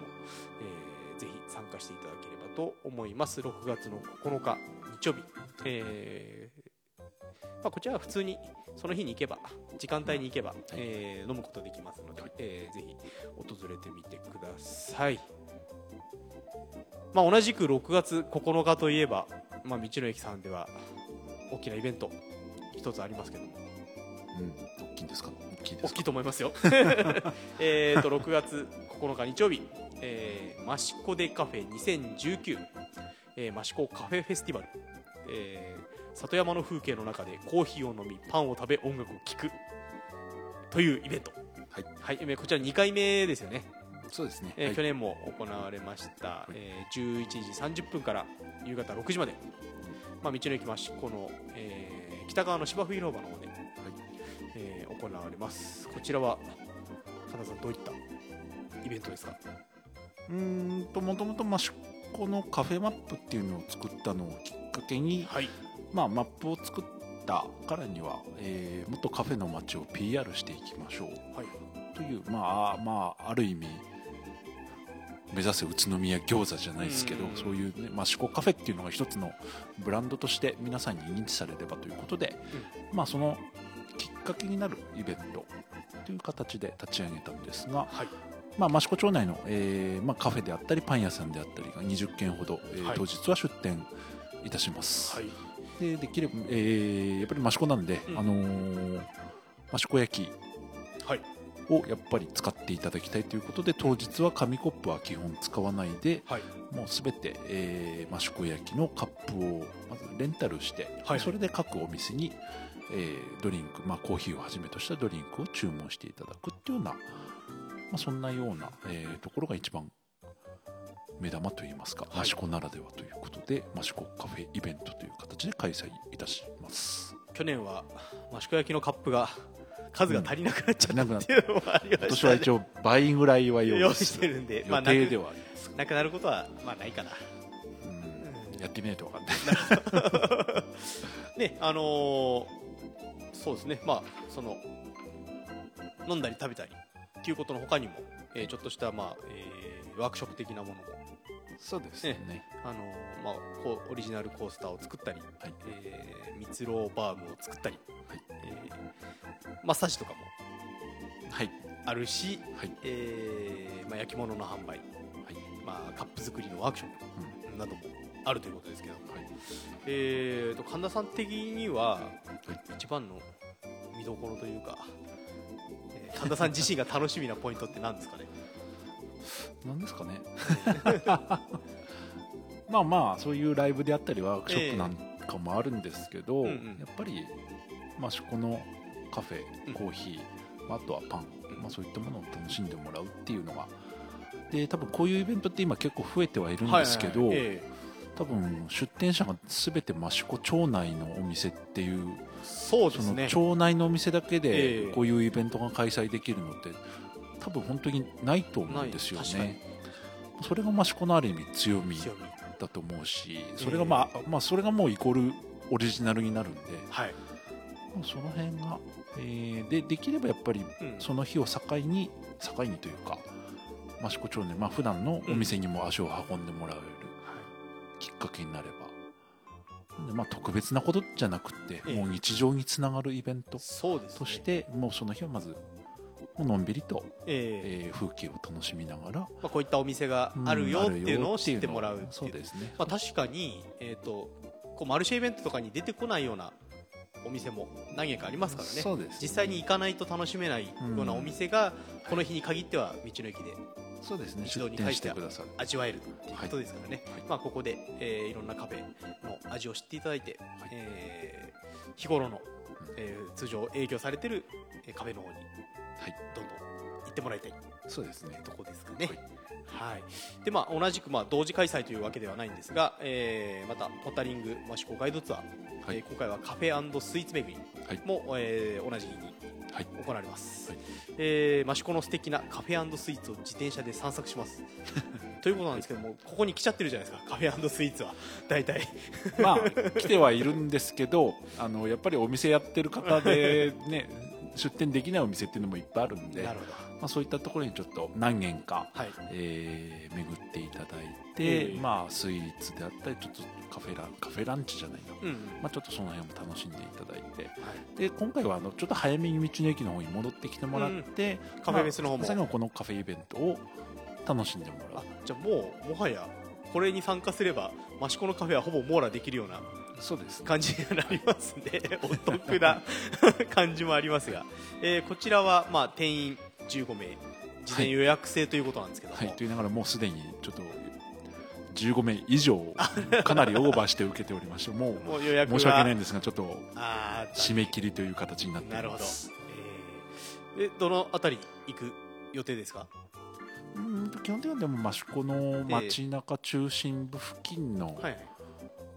えーぜひ参加していただければと思います。6月の9日。日曜日、えーまあ、こちらは普通にその日に行けば時間帯に行けば、えー飲むことできますので、えーぜひ訪れてみてください、まあ、同じく6月9日といえば、まあ、道の駅さんでは大きなイベント一つありますけども。うん。大きいんですか？大きいですか？大きいと思いますよ。(laughs) えーと6月9日日曜日、えー、益子でカフェ2019、えー、益子カフェフェスティバル、えー里山の風景の中でコーヒーを飲みパンを食べ音楽を聴く。というイベント。はい。はい、えーこちら2回目ですよね、そうですね。えーはい。去年も行われました、えー11時30分から夕方6時まで、まあ、道の駅益子の、えー北側の芝生広場の方で、えー行われます。こちらは神田さんどういったイベントですか？うーんともともと益子のカフェマップっていうのを作ったのをきっかけに、はい。まあ、マップを作っったからには、えーもっとカフェの街を PR していきましょう。はい。というまあまあある意味目指せ宇都宮餃子じゃないですけど、うん。そういうね、まあ、四国カフェっていうのが一つのブランドとして皆さんに認知されればということで、まあ、そのきっかけになるイベントという形で立ち上げたんですが、はいまあ、益子町内の、えーまあ、カフェであったりパン屋さんであったりが20件ほど、えーはい。当日は出店いたします、はい。でできれば、えーやっぱり益子なんで、うん。あのー益子焼をやっぱり使っていただきたいということで当日は紙コップは基本使わないではい。もうすべて、えー、益子焼きのカップをまずレンタルして、はい。それで各お店に、えードリンク、まあ、コーヒーをはじめとしたドリンクを注文していただくっていうような、まあ、そんなような、えーところが一番目玉といいますか、はい。益子ならではということで益子カフェイベントという形で開催いたします。去年は益子焼きのカップが数が足りなくなっちゃったうん足っていうのもありま今年した。ねは一応倍ぐらいは用用意してるんで、まあ、予定ではあります。が、なくなることはまあないかな。うん。やってみないと分かんない。ねあのーそうですね。まあその飲んだり食べたりっていうことの他にも、えーちょっとしたまあ、えーワークショップ的なものも。そうですね。あのーまあこうオリジナルコースターを作ったり、はい。えー蜜ろうバームを作ったり、はい。えーマッサージとかもはい。あるし、はい。えーまあ、焼き物の販売、まあ、カップ作りのワークショップなどもあるということですけど、はい。えーと神田さん的には一番の見どころというか、えー神田さん自身が楽しみなポイントって何ですかね？なんですかね？(laughs) まあまあそういうライブであったりワークショップなんかもあるんですけど、うんうん。やっぱり益子のカフうんェコーヒー、まああとはパン、まあ、そういったものを楽しんでもらうっていうのが。で多分こういうイベントって今結構増えてはいるんですけど、はいはいはい。え多分出店者が全て益子町内のお店っていうーそうでそのすね町内のお店だけえでえこういうイベントが開催できるのって多分本当にないと思うんですよね。それが益子のある意味強みだと思うしそれがまあ、まあそれがもうイコールオリジナルになるんではい、まあその辺が、えーでできればやっぱりうん。その日を境に境にというか益子町内まあ普段のお店にも足を運んでもらえるきっかけになれば。でまあ、特別なことじゃなくって、ええ。もう日常につながるイベントとしてもうその日はまずのんびりと、えーえー風景を楽しみながらまあ、こういったお店があるよっていうのを知ってもらうう。そうですね、まあ、確かに、えー、とこうマルシェイベントとかに出てこないようなお店も何軒かありますからね。そうです実際に行かないと楽しめないようなお店が、この日に限っては道の駅でそうですね。一度に書いてて。くださる味わえるっていうことですからね、はい。まあ、ここで、えーいろんなカフェの味を知っていただいて、はい。えー日頃の、えー通常営業されてるえーカフェの方にはい。どんどん行ってもらいたい。そうですね。とこですかね。はい。はい。でまあ、同じく、まあ、同時開催というわけではないんですが、えーまたポタリング益子ガイドツアー、はい。えー今回はカフェスイーツ巡りはい。も、えー同じ日にはい行われます、はい。えー益子の素敵なカフェスイーツを自転車で散策します。(laughs) ということなんですけどもここに来ちゃってるじゃないですか。カフェスイーツは。大体。まあ来てはいるんですけどあのやっぱりお店やってる方でね出店できないお店っていうのもいっぱいあるんで、まなるほどあ、そういったところにちょっと何軒か、はい。えー巡っていただいて、ええまあ、スイーツであったりちょっとカフェランカフェランチじゃないな、うんうん。まあ、ちょっとその辺も楽しんでいただいて。はい。で今回はあのちょっと早めに道の駅の方に戻ってきてもらって、カフェフェスの方も。まあ最後このカフェイベントを楽しんでもらあう。じゃあもうもはやこれに参加すれば益子のカフェはほぼ網羅できるようなそうですね。感じになりますね。お得な (laughs) 感じもありますが、えーこちらは、まあ、定員15名事前予約制ということなんですけども、はい、と言いながらもうすでにちょっと15名以上かなりオーバーして受けておりましてもう申し訳ないんですがちょっと締め切りという形になっておなるほど。えー。えどのあたり行く予定ですか？うん基本的にはでも益子の街中中心部付近の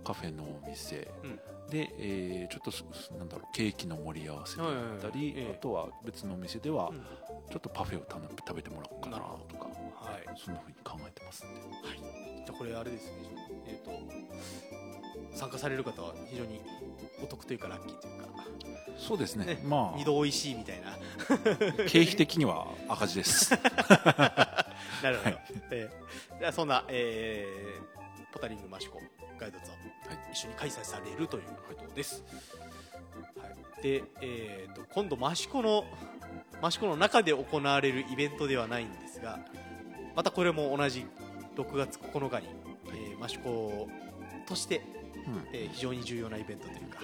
カフェのお店。うん。で、えーちょっとすなんだろうケーキの盛り合わせだったり、あとは別のお店ではうんちょっとパフェをたの食べてもらおうかなとか、はい。そんなふうに考えてますんで。はい、じゃあこれあれですね、えー、と参加される方は非常にお得というかラッキーというか、そうですね。ねま二度おいしいみたいな。あ (laughs) 経費的には赤字です。(laughs) なるほど、えーじゃあそんな、えーポタリングマシコガイドツアー、はい。一緒に開催されるということです、はい、で、えー、と今度マシコのマシコの中で行われるイベントではないんですがまたこれも同じ6月9日に、えーマシコとしてうん。えー非常に重要なイベントというか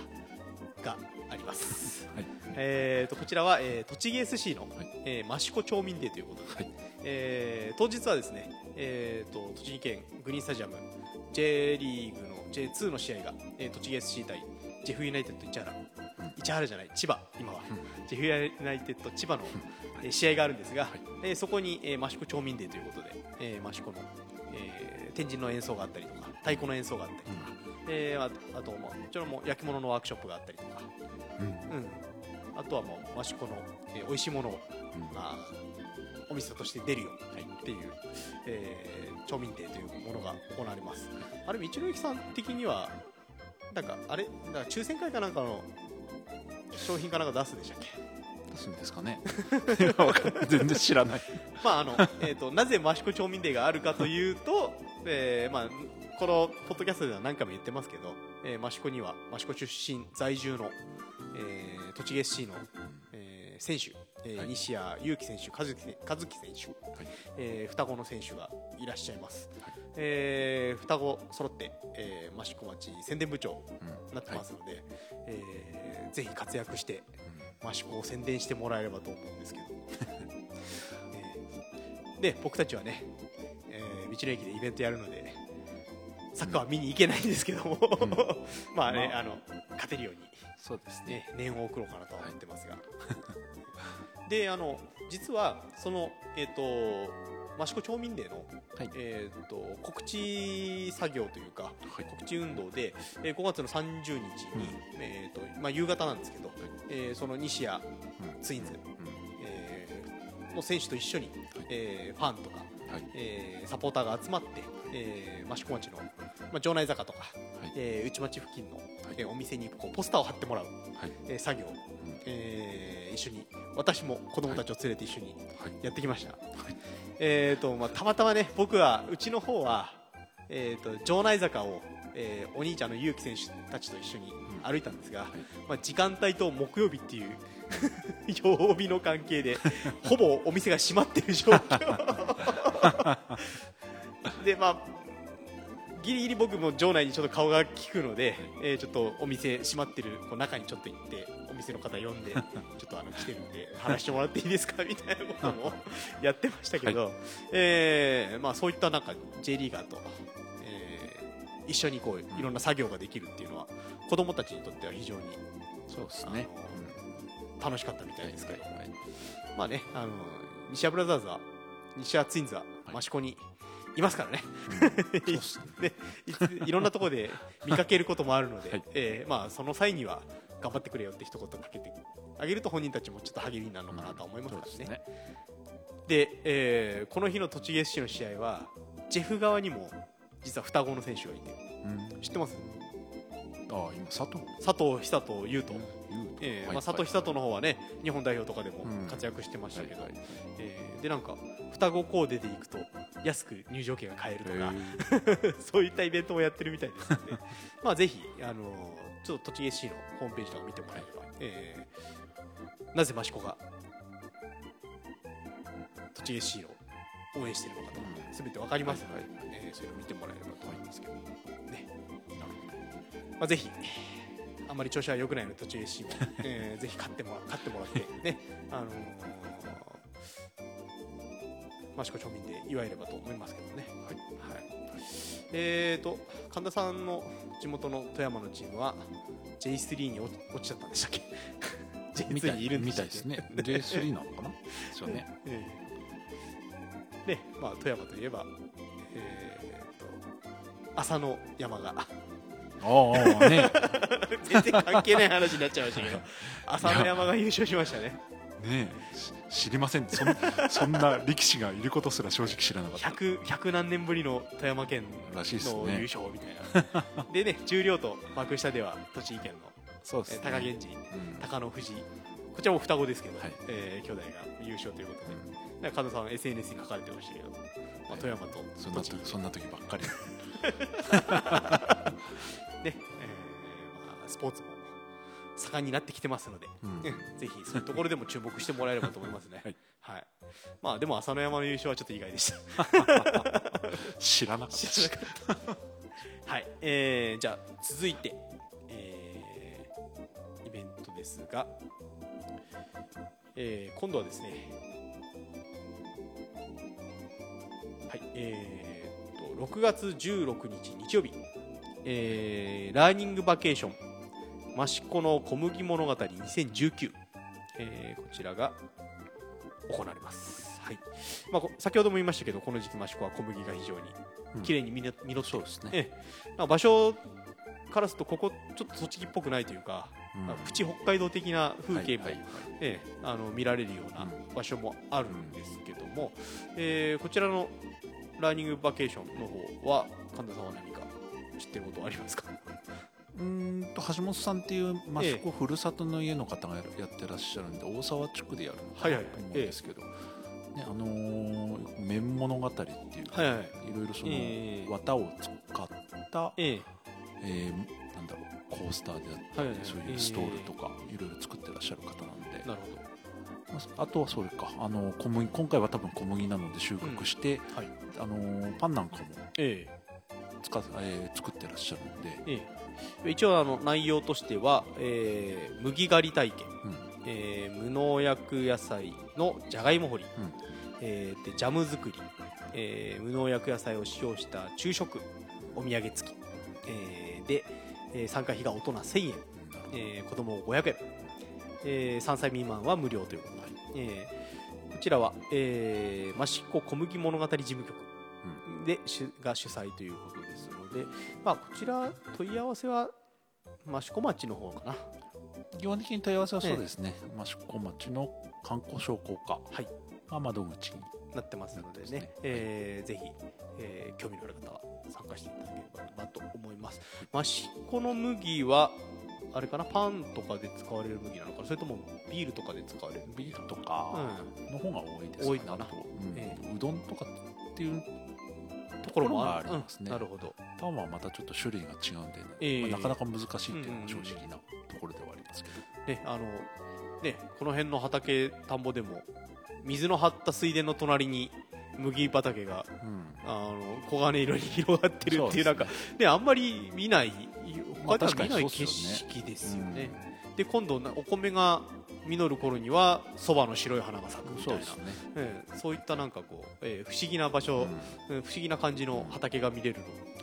があります、はい。えー、とこちらは、えー栃木 SC の、はい。えー益子町民デーということで、はい。えー当日はですね、えー、と栃木県グリーンスタジアム J リーグの J2 の試合が、えー栃木 SC 対ジェフユナイテッド市原、うん市原じゃない？千葉今は、うん。ジェフユナイテッド千葉の、はいえー試合があるんですが、はい。えーそこに、えー、益子町民デーということで、えー、益子の、えー天神の演奏があったりとか太鼓の演奏があったりとか、えーああとまあもちろんもう焼き物のワークショップがあったりとか、うん。うん、あとはもう益子の、えー美味しいものを、うん。まあ、お店として出るよっていう、えー町民デーというものが行われます。あれ道の駅さん的にはなんかあれ？なんか抽選会かなんかの商品かなんか出すでしたっけ？出すんですかね。(laughs) 全然知らない。(laughs) まああのえー、となぜ益子町民デーがあるかというと、えーまあ、このポッドキャストでは何回も言ってますけど、えー益子には益子出身在住の、えー栃木 SC の、えー選手、えーはい。西谷祐希選手、和樹せ和樹選手、はい。えー双子の選手がいらっしゃいます、はいえー双子揃って、えー、益子町宣伝部長うんになってますので、えーぜひ活躍してうん益子を宣伝してもらえればと思うんですけど、(laughs) えーで僕たちはね、えー道の駅でイベントやるのでサッカーは見に行けないんですけども、うん。(laughs) まあね、まあ。あの勝てるように、そうですね。ね、念を送ろうかなとは思ってますが、であの実はその、えー、と益子町民デーの、はい。えー、と告知作業というかはい。告知運動で、えー5月の30日に、えーとまあ、夕方なんですけど、えーその西谷うん。ツインズ、うん。えーの選手と一緒に、えーファンとか、はい。えーサポーターが集まって、えー、益子町の、まあ、城内坂とか、はい。えー内町付近の、はい。えーお店にこうポスターを貼ってもらう、はい。えー作業を、えー一緒に私も子供たちを連れて一緒にはい。やってきました、はいえーとまあ、たまたまね僕はうちの方は、えー、と城内坂を、えーお兄ちゃんの結城選手たちと一緒に歩いたんですが、まあ、時間帯と木曜日っていう (laughs) 曜日の関係でほぼお店が閉まってる状況。(laughs) でまあギリギリ僕も場内にちょっと顔が利くので、えーちょっとお店閉まってるこう中にちょっと行ってお店の方呼んで (laughs) ちょっとあの来てるんで話してもらっていいですか？みたいなこともやってましたけど、えーまあ、そういったなんか J リーガーと、えー一緒にこういろんな作業ができるっていうのは子供たちにとっては非常にそうですね。楽しかったみたいですけど、はいはいまあねあの西谷ブラザーズは西谷ツインズははい。益子にいますからね、(laughs) ね。でいろんなところで見かけることもあるので、はい。えーまあ、その際には頑張ってくれよって一言かけてあげると本人たちもちょっと励みになるのかなとは思いますからね。そうですね。で、えーこの日の栃木 SC の試合はジェフ側にも実は双子の選手がいて。うん。知ってます？ああ今佐藤？佐藤久と優斗、えーはいまあ、佐藤久人の方はね日本代表とかでもうん。活躍してましたけど、はいはい。えーでなんか双子コーデで行くと安く入場券が買えるとか、(laughs) そういったイベントもやってるみたいですので (laughs) まあぜひ、あのちょっと栃木 SC のホームページとか見てもらえれば、えーなぜ益子が栃木 SC を応援しているのかとうん。全てわかりますので、はいえーそれを見てもらえればと思いますけど、ね。まあ、ぜひあんまり調子は良くないので栃木 SC も、(laughs) えーぜひ勝ってもら勝ってもらってねあのー、益子町民で祝えればと思いますけどね。はい。えーと神田さんの地元の富山のチームは J3 に落落ちちゃったんでしたっけ？(laughs) み J2 たいにいるんでみしたっけたいですね J3 なのかな？ですよね。(laughs) ええ。で、まあ、富山といえば、えー、と浅野山が。ああね。(laughs) 全然関係ない話になっちゃいましたけど浅野山が優勝しましたねね知りません。そん (laughs) そんな力士がいることすら正直知らなかった。100, 100何年ぶりの富山県の優勝みたいな。(laughs) でね重量と幕下では栃木県のそうですね。え高源氏うん。高野富士。こちらも双子ですけど、はい。えー兄弟が優勝ということで、うん。なんか加藤さん SNS に書かれてましたけど、まあ、富山とそんな時そんな時ばっかり。(laughs) ね、えーまあ、スポーツも盛んになってきてますので、うんねぜひそういうところでも注目してもらえればと思いますね。(laughs) はいはい。まあでも朝乃山の優勝はちょっと意外でした。(laughs) 知らなかったし (laughs) はい。えー、じゃあ続いて、えー、イベントですが、えー、今度はですね、はい。えー、と6月16日日曜日、えー、ラーニングバケーション益子の小麦物語2019、えーこちらが行われます、はい。まあ、こ先ほども言いましたけどこの時期益子は小麦が非常に綺麗に実ってそうですね。ええ。場所からするとここちょっと栃木っぽくないというか、うん。プチ北海道的な風景も、はいはいはい。ええあの見られるようなうん。場所もあるんですけども、えーこちらのラーニングバケーションの方は神田さんは何か知ってることはありますか？うーんと橋本さんっていう益子ふるさとの家の方がやってらっしゃるんで大沢地区でやるのかなと思うんですけど、ねあのー面物語っていう、はいはい。いろいろその、ええ。綿を使った、ええ。えーなんだろうコースターであったり、はいはい。そういうストールとかいろいろ作ってらっしゃる方なんで、なるほまああとはそれか。あの小麦今回は多分小麦なので収穫して、どはい。あのーパンなんかもえ使っ、えー作ってらっしゃるんで、えええ一応あの内容としては、えー麦狩り体験、うん。えー無農薬野菜のじゃがいも掘り、うん。えーでジャム作り、えー無農薬野菜を使用した昼食お土産付き、えーで、えー参加費が大人1000円、えー子供500円、えー3歳未満は無料ということで、えーこちらは、えー、益子小麦物語事務局で、主が主催ということでまあ、こちら問い合わせは益子町の方かな。基本的に問い合わせはそうですね、益子町の観光商工課。はい。が窓口に。なってますのでね。ね。えーぜひ、えー興味のある方は参加していただければなと思います。益子の麦はあれかな？パンとかで使われる麦なのかな？それともビールとかで使われるビールとかの方が多いです多いんだな。うん。え。うどんとかっていうところもありますね。うん。なるほど。パンはまたちょっと種類が違うんでね、ええ。まあなかなか難しいっていうのが正直なところではありますけど、ねあのねこの辺の畑田んぼでも水の張った水田の隣に麦畑がうん。あの黄金色に広がってるっていうそうんなかね。あんまり見ない。まあ他では見ない景色ですよね。で今度なお米が実る頃にはそばの白い花が咲くみたいうな。そですね、ええ。そういったなんかこう、ええ不思議な場所、うん。ええ不思議な感じの畑が見れる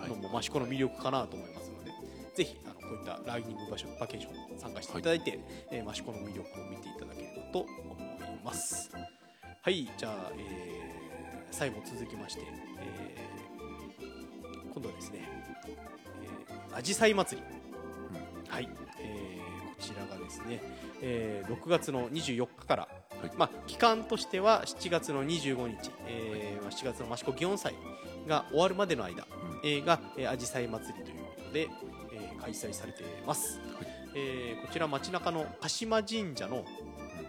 のも益子の魅力かなと思いますので、ぜひあのこういったラーニング場所バケーションに参加していただいて、えー益子の魅力を見ていただければと思いますはいじゃあ、えー最後続きまして、えー今度はですね、えー、アジサイ祭り、はい、ちらがですね、えー6月の24日から、はい。まあ、期間としては7月の25日、えーまあ7月の益子祇園祭が終わるまでの間、うん。えーがえーアジサイ祭りということで、えー開催されています、はい。えーこちら街中の鹿島神社の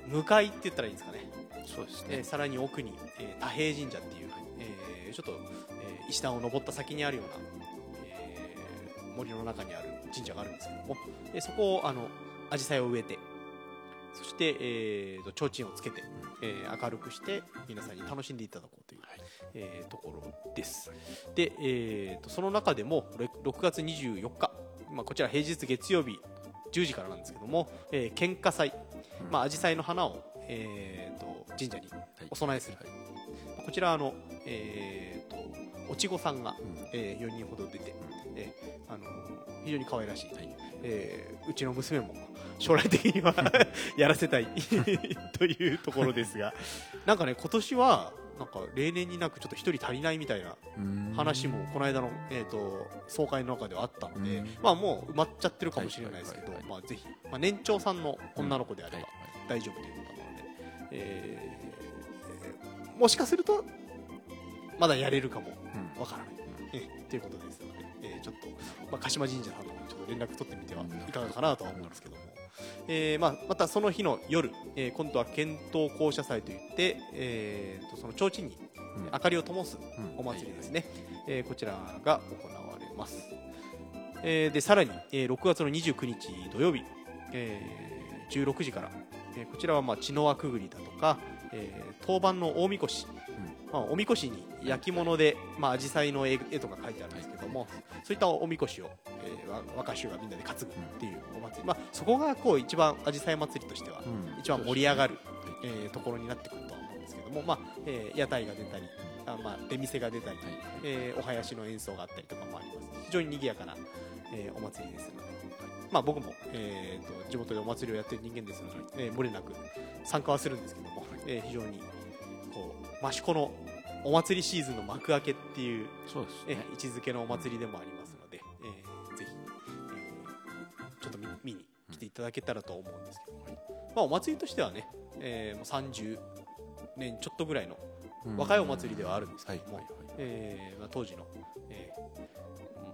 向かいって言ったらいいんですかね、そうですね、えーさらに奥に、えー多平神社っていう、えーちょっと、えー石段を登った先にあるような、えー森の中にある神社があるんですけども、えーそこをあの紫陽花を植えて。そして、えーと提灯をつけて、えー明るくして皆さんに楽しんでいただこうという、はい。えーところです。で、えーとその中でもれ6月24日、まあ、こちら平日月曜日10時からなんですけども、えー献花祭、うん。まあ、紫陽花の花を、えーと神社にはい。お供えする、はい。こちらあの、えー、とおちごさんが、うん。え4人ほど出て、えーあの非常に可愛らしい、はい。えーうちの娘も将来的には (laughs) やらせたい (laughs) というところですが。なんかね今年はなんか例年になくちょっと一人足りないみたいなうん。話もこの間の、えー、と総会の中ではあったので、うん。まあ、もう埋まっちゃってるかもしれないですけどまあぜひ、まあ、年長さんの女の子であればはい大丈夫ということなので、えーもしかするとまだやれるかもうんわからない、えーということですので、えーちょっと、まあ、鹿島神社さんとかにちょっと連絡取ってみてはいかがかなとは思うんですけども、えーまあ、またその日の夜、えー今度は剣闘校舎祭といって、えーとその提灯にうん。明かりを灯すうん。お祭りですね、えーこちらが行われます、えーでさらに、えー6月の29日土曜日、えー16時から、えーこちらはまあ血の輪くぐりだとか、えー当番の大みこし、まあ、おみこしに焼き物で、まあ、紫陽花の絵絵とか書いてあるんですけども、そういったおみこしを、えーわ若衆がみんなで担ぐっていうお祭り、まあ、そこがこう一番紫陽花祭りとしてはうん。一番盛り上がる、そうえーところになってくるとは思うんですけども、まあえー屋台が出たりあ、まあ、出店が出たり、はい。えーお囃子の演奏があったりとかもあります。非常に賑やかな、えーお祭りですので、まあ、僕も、えー、と地元でお祭りをやってる人間ですので、えー漏れなく参加はするんですけども、えー非常にこう益子のお祭りシーズンの幕開けっていう、そうですえね。ー位置づけのお祭りでもありますので、えーぜひ、えーちょっと見見に来ていただけたらと思うんですけど。も、まあ、お祭りとしてはね、えーもう30年ちょっとぐらいのうん。若いお祭りではあるんですけども、はいはいはい。えーまあ、当時の、え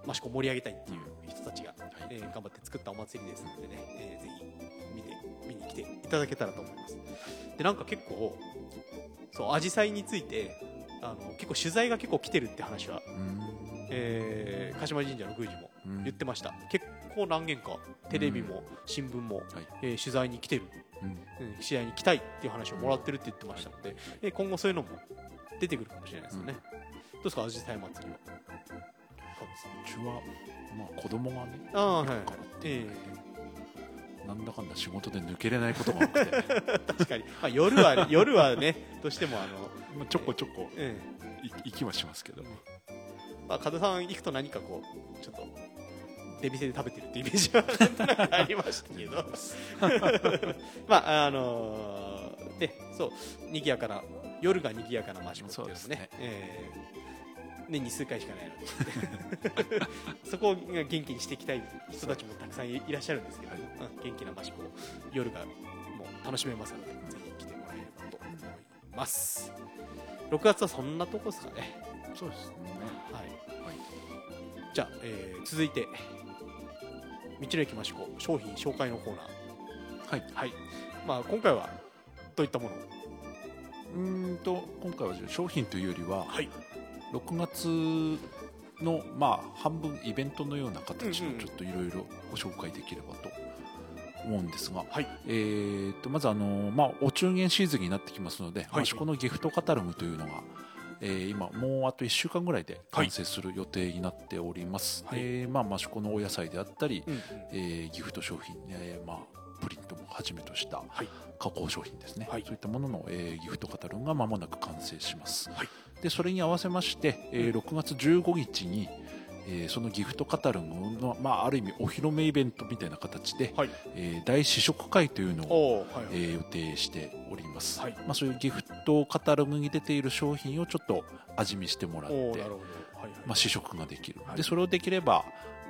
ー、益子を盛り上げたいっていう人たちが、はい。えー頑張って作ったお祭りですのでね、えーぜひ見て見に来ていただけたらと思います。でなんか結構そう紫陽花についてあの結構取材が結構来てるって話は、うん。えー鹿島神社の宮司もうん。言ってました、結構何件かテレビも新聞も、はい。えー取材に来てる。うん。うん試合に来たいっていう話をもらってるって言ってましたので、えー今後そういうのも出てくるかもしれないですよね、どうですかアジサイ祭りは。うちはまあ子供がねああはい。いるからっていうえなんだかんだ仕事で抜けれないことが多くて。ね (laughs) え確かに、まあ、夜は (laughs) 夜はねどうしてもあの、まあちょこちょこえい行きはしますけど。えまあ、門さん行くと何かこうちょっと出店で食べてるってイメージはなんとありましたけど。(laughs) まああのーねそう賑やかな夜が賑やかなマシコっていうのもねそうですね。ええ年に数回しかないの。で (laughs) そこを元気にしていきたい人たちもたくさんいいらっしゃるんですけど、はい。うん元気なマシコ夜がもう楽しめますのでぜひ来てもらえればと思います。6月はそんなとこですかね。そうですね。はい。はい。じゃあ、えー続いて道の駅マシコ商品紹介のコーナー。はい。はい。まあ今回はどういったものを？うーんと今回は商品というよりははい6月のまあ半分イベントのような形うんうん。のちょっといろいろご紹介できればと思うんですが、はい。えー、とまずあの、まあ、お中元シーズンになってきますので、はい。益子のギフトカタログというのが、えー今もうあと1週間ぐらいで完成する予定になっております、はい。えーまあ、益子のお野菜であったり、うんうん。えーギフト商品、えーまあ、プリントもはじめとしたはい。加工商品ですね、はい。そういったものの、えーギフトカタログが間もなく完成します、はいでそれに合わせまして、えー6月15日に、えーそのギフトカタログの、まあ、ある意味お披露目イベントみたいな形で、はい。えー大試食会というのを、おおはいえー予定しております、はい。まあ、そういうギフトカタログに出ている商品をちょっと味見してもらってはいはい。まあ、試食ができる、はい。でそれをできれば、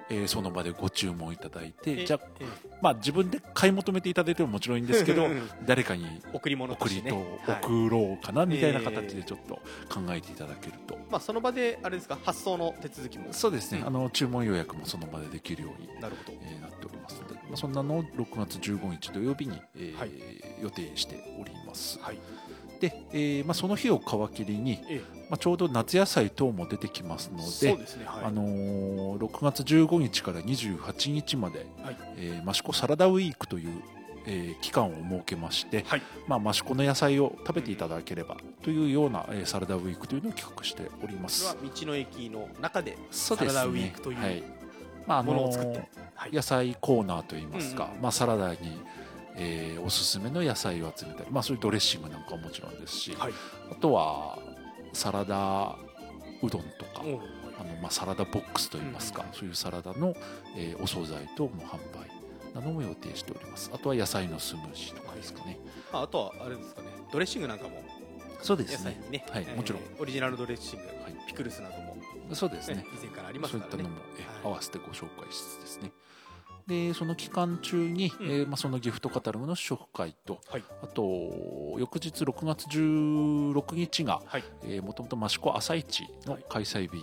えーその場でご注文いただいてえじゃあ、えまあ、自分で買い求めていただいてももちろんいいんですけど誰かに贈り物としてねとはい。送ろうかなみたいなえ形でちょっと考えていただけると、まあその場であれですか発送の手続きも。そうですね、うん。あの注文予約もその場でできるように、なるほど。えーなっておりますので、まあ、そんなのを6月15日土曜日に、えーはい。予定しております、はいで、えーまあ、その日を皮切りに、えまあ、ちょうど夏野菜等も出てきますのであのー6月15日から28日まで、はい。えー益子サラダウィークという、えー期間を設けまして、はい。まあ、益子の野菜を食べていただければというような、えーサラダウィークというのを企画しております。それは道の駅の中でサラダウィークというはい。まああのものを作って。ーはい。野菜コーナーといいますか、うんうん。まあ、サラダに、えーおすすめの野菜を集めたり、まあ、そういうドレッシングなんかももちろんですし、はい。あとはサラダうどんとか、あのまあ、サラダボックスといいますか、うん。そういうサラダの、えーお惣菜等の販売なども予定しております。あとは野菜のスムージーとかですかね、まああとはあれですかね。ドレッシングなんかもそうで野すねねはい。もちろん。オリジナルドレッシングはい。ピクルスなどもそうですね。ね以前からありますそういからねったのも、えはい。合わせてご紹介しつつですねでその期間中に、うん。えーまあ、そのギフトカタログの試食会とはい。あと翌日6月16日がはい。もともと益子朝市の開催日、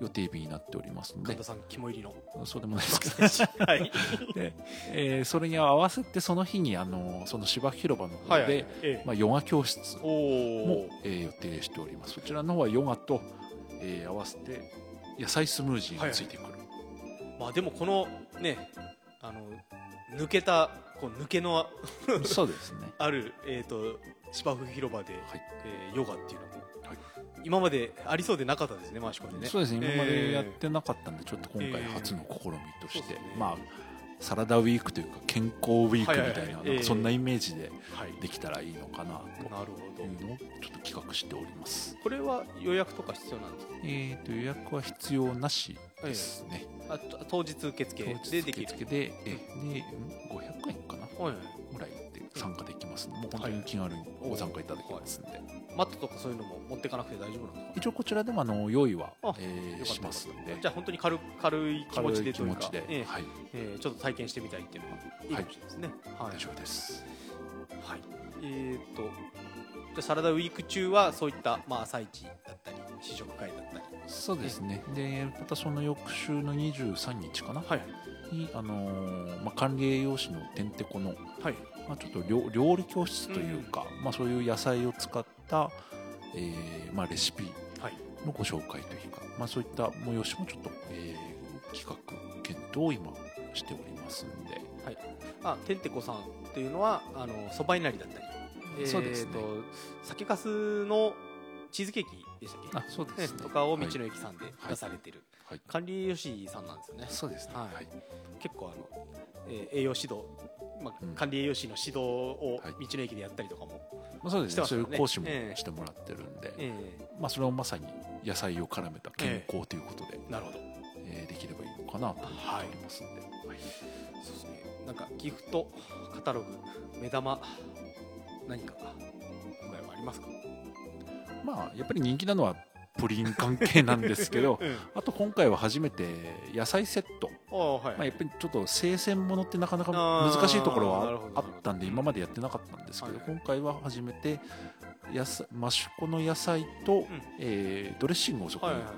予定日になっておりますので。神田さん肝入りの。そうでもないですけど。(laughs) はい。(laughs) で、えーそれに合わせてその日にあのその芝広場の方で、はいはいええ。まあ、ヨガ教室おもお、えー予定しております。そちらの方はヨガと、えー合わせて野菜スムージーがついてくる、まあでもこのねあの抜けたこう抜けの (laughs) そうですね。あるえっ、と芝生広場で、はい。えーヨガっていうの。も、はい。今までありそうでなかったですねマシコでね。そうですね。今までやっえてなかったんでちょっと今回えー。初の試みとして、そうですね。まあサラダウィークというか健康ウィークみたいな,、はい。はいはいなそんなイメージでできたらいいのかなと。なるほど。いうのをちょっと企画しております。これは予約とか必要なんですか？えー、と予約は必要なしですね、あと当日受付でできる。受付でえでうん。500円かな。はいはい。ぐらいで参加できますの。でもう本当に気軽にご参加いただけますんで、マットとかそういうのも持ってかなくて大丈夫なんですか？一応こちらでもあの用意はあ、えーしますんで。じゃあ本当に軽軽い気持ちでというか軽い気持ちで、ええ。はい。えーちょっと体験してみたいっていうのがいいかもしれないですね。はい、大丈夫です。はい、えー、とじゃあサラダウィーク中はそういった、まあ、朝市だったり試食会だったりそうですね。でまたその翌週の23日かな、はい。に、あのーまあ、管理栄養士のてんてこの、はい。まあ、ちょっと料料理教室というか、まあ、そういう野菜を使った、えーまあ、レシピはい。のご紹介というか、まあ、そういった催しもちょっと、えー企画検討を今しておりますんで。あてんてこさんっていうのはあのそばいなりだったり、そうですね。酒粕のチーズケーキでしたっけ？あそうでねすね。とかを道はいの駅さんで出されてる、はい。管理栄養士さんなんですよね。そうですね。はい。はい。結構あの、えー栄養指導、まあうん。管理栄養士の指導をはい。道の駅でやったりとかも、まあ、そうですね。そういう講師もええ。してもらってるんで、えまあ、それをまさに野菜を絡めた健康ということで、ーなるほど。えーできればいいのかなと思っておりますんで、はい。そうですね。なんかギフトカタログ目玉何か今回はありますか？まあやっぱり人気なのはプリン関係なんですけどうん。あと今回は初めて野菜セット、はい、まあ、やっぱりちょっと生鮮ものってなかなか難しいところはあったんで今までやってなかったんですけど、はい今回は初めて野菜益子の野菜と、えードレッシングをそこに、はいはい。はい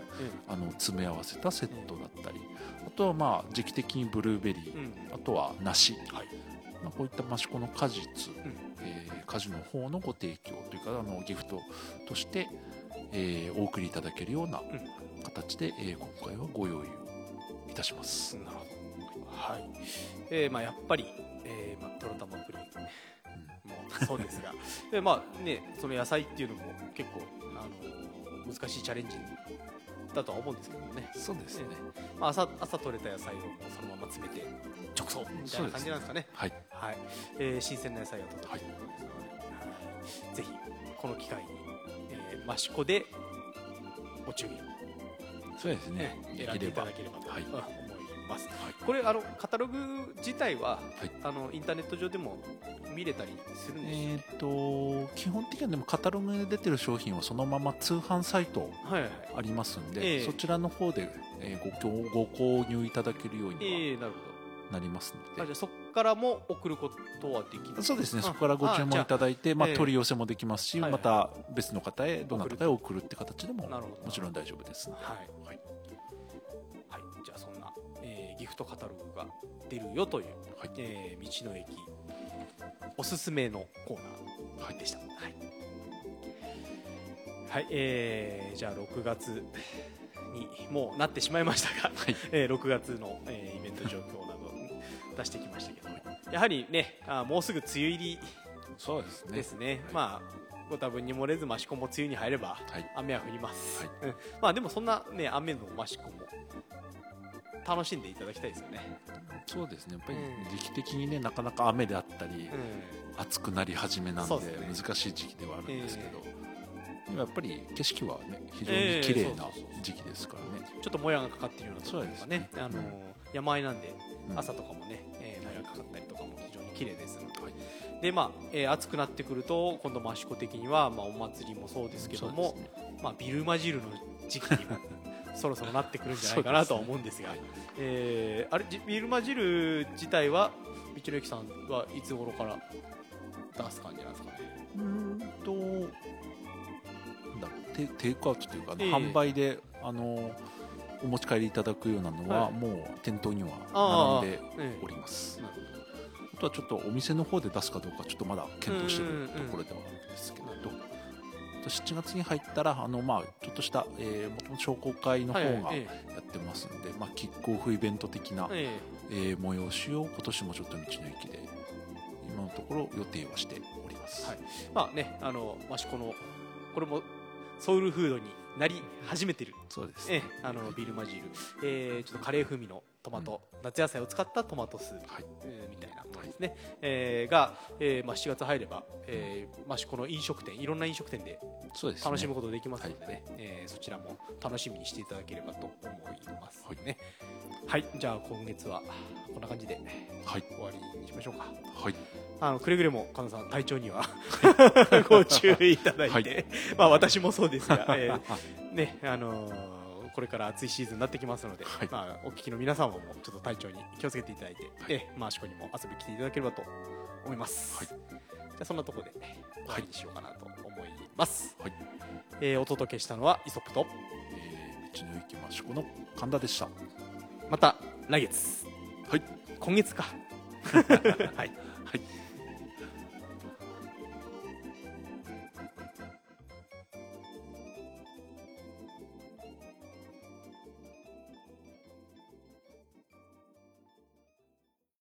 あの詰め合わせたセットだったりあとはまあ時期的にブルーベリー、うん。うんあとは梨、はい。まあ、こういった益子の果実、んえー果樹の方のご提供というかあのギフトとして、えーお送りいただけるような形で、えー今回はご用意をいたします。なるほど。はい。えーまあ、やっぱり、えーまあ、トロタマプリンもそうですが。(laughs) で、まあね、その野菜っていうのも結構あの難しいチャレンジだとは思うんですけどもね、そうですね。まあ、朝朝取れた野菜をそのまま詰めて直送みたいな感じなんですかね。はい。はい。えー新鮮な野菜を届けて。くれるので、はい。ぜひこの機会に、えー、益子でお中元。そうですね。ね。選んでいただければとはい。思います。はい。これあのカタログ自体は、はい。あのインターネット上でも見れたりするんですえっ、と基本的にはでもカタログで出てる商品はそのまま通販サイトはいはい。ありますんで、ええ。そちらの方で、えーごご購入いただけるようにはなりますど。ので、あじゃあそこからも送ることはできる？そうですねあそこからご注文いただいてまあ、ええ取り寄せもできますし、また別の方へどなたかへ送るって形でももちろん大丈夫ですはいはい。はい。じゃあそんな、えーギフトカタログが出るよという、はいえー道の駅おすすめのコーナーでした。はい。はい、えーじゃあ6月にもうなってしまいましたが、はいえー6月の、えーイベント状況など出してきましたけど、やはりねあーもうすぐ梅雨入りそうですね。ですね、はい。まあご多分に漏れず益子も梅雨に入ればはい。雨は降ります、はい。うん。まあでもそんなね雨の益子も楽しんでいただきたいですよね、そうですね。やっぱりうん。時期的にねなかなか雨であったり、う暑くなり始めなんで難しい時期ではあるんですけど、でもやっぱり景色はね非常に綺麗なええそうそうそう時期ですからね、ん、ちょっともやがかかっているようなところとかね。ね。あのうん山あいなんでうん。朝とかもね、えーかかったりとかも非常に綺麗ですはい。でまあ、えー暑くなってくると今度益子的には、まあ、お祭りもそうですけども、ね。まあ、ビルマ汁の時期にも (laughs) そろそろなってくるんじゃないかなとは思うんですが。えーあれじビルマ汁自体は道の駅さんはいつ頃から出す感じなんですかね？うーんとテテイクアウトというか、ええ。販売であのお持ち帰りいただくようなのは、はい。もう店頭には並んでえおります。あとはちょっとお店の方で出すかどうかちょっとまだ検討してるところではあるんですけれど、なるほあと7月に入ったらあの、まあ、ちょっとした、えー、商工会の方がやってますので、まあ、キックオフイベント的な、ええ。えー催しを今年もちょっと道の駅で今のところ予定はしております、はい。まあねあの益子のこれもソウルフードになり始めてる。そうです。ええあのビールマジール、えーちょっとカレー風味のトマト、夏野菜を使ったトマトスープ、はい。えーみたいなものですね、えーが、えーまあ、7月入れば、えーまあ、この飲食店いろんな飲食店で楽しむことできますのでね。えーそちらも楽しみにしていただければと思いますね。はい、じゃあ今月はこんな感じではい。終わりにしましょうか。はいあのくれぐれも神田さん体調にはご注意いただいて、はい。まあ私もそうですが、(laughs) えーねあのーこれから暑いシーズンになってきますので、はい。まあ、お聞きの皆様もちょっと体調に気をつけていただいて、えーまあ、益子にも遊びに来ていただければと思います、はい。じゃあそんなところで終わりにしようかなと思います、はい。えーお届けしたのはイソップとえー道の駅益子の神田でした。また来月。はい。今月か。(laughs) はい。はい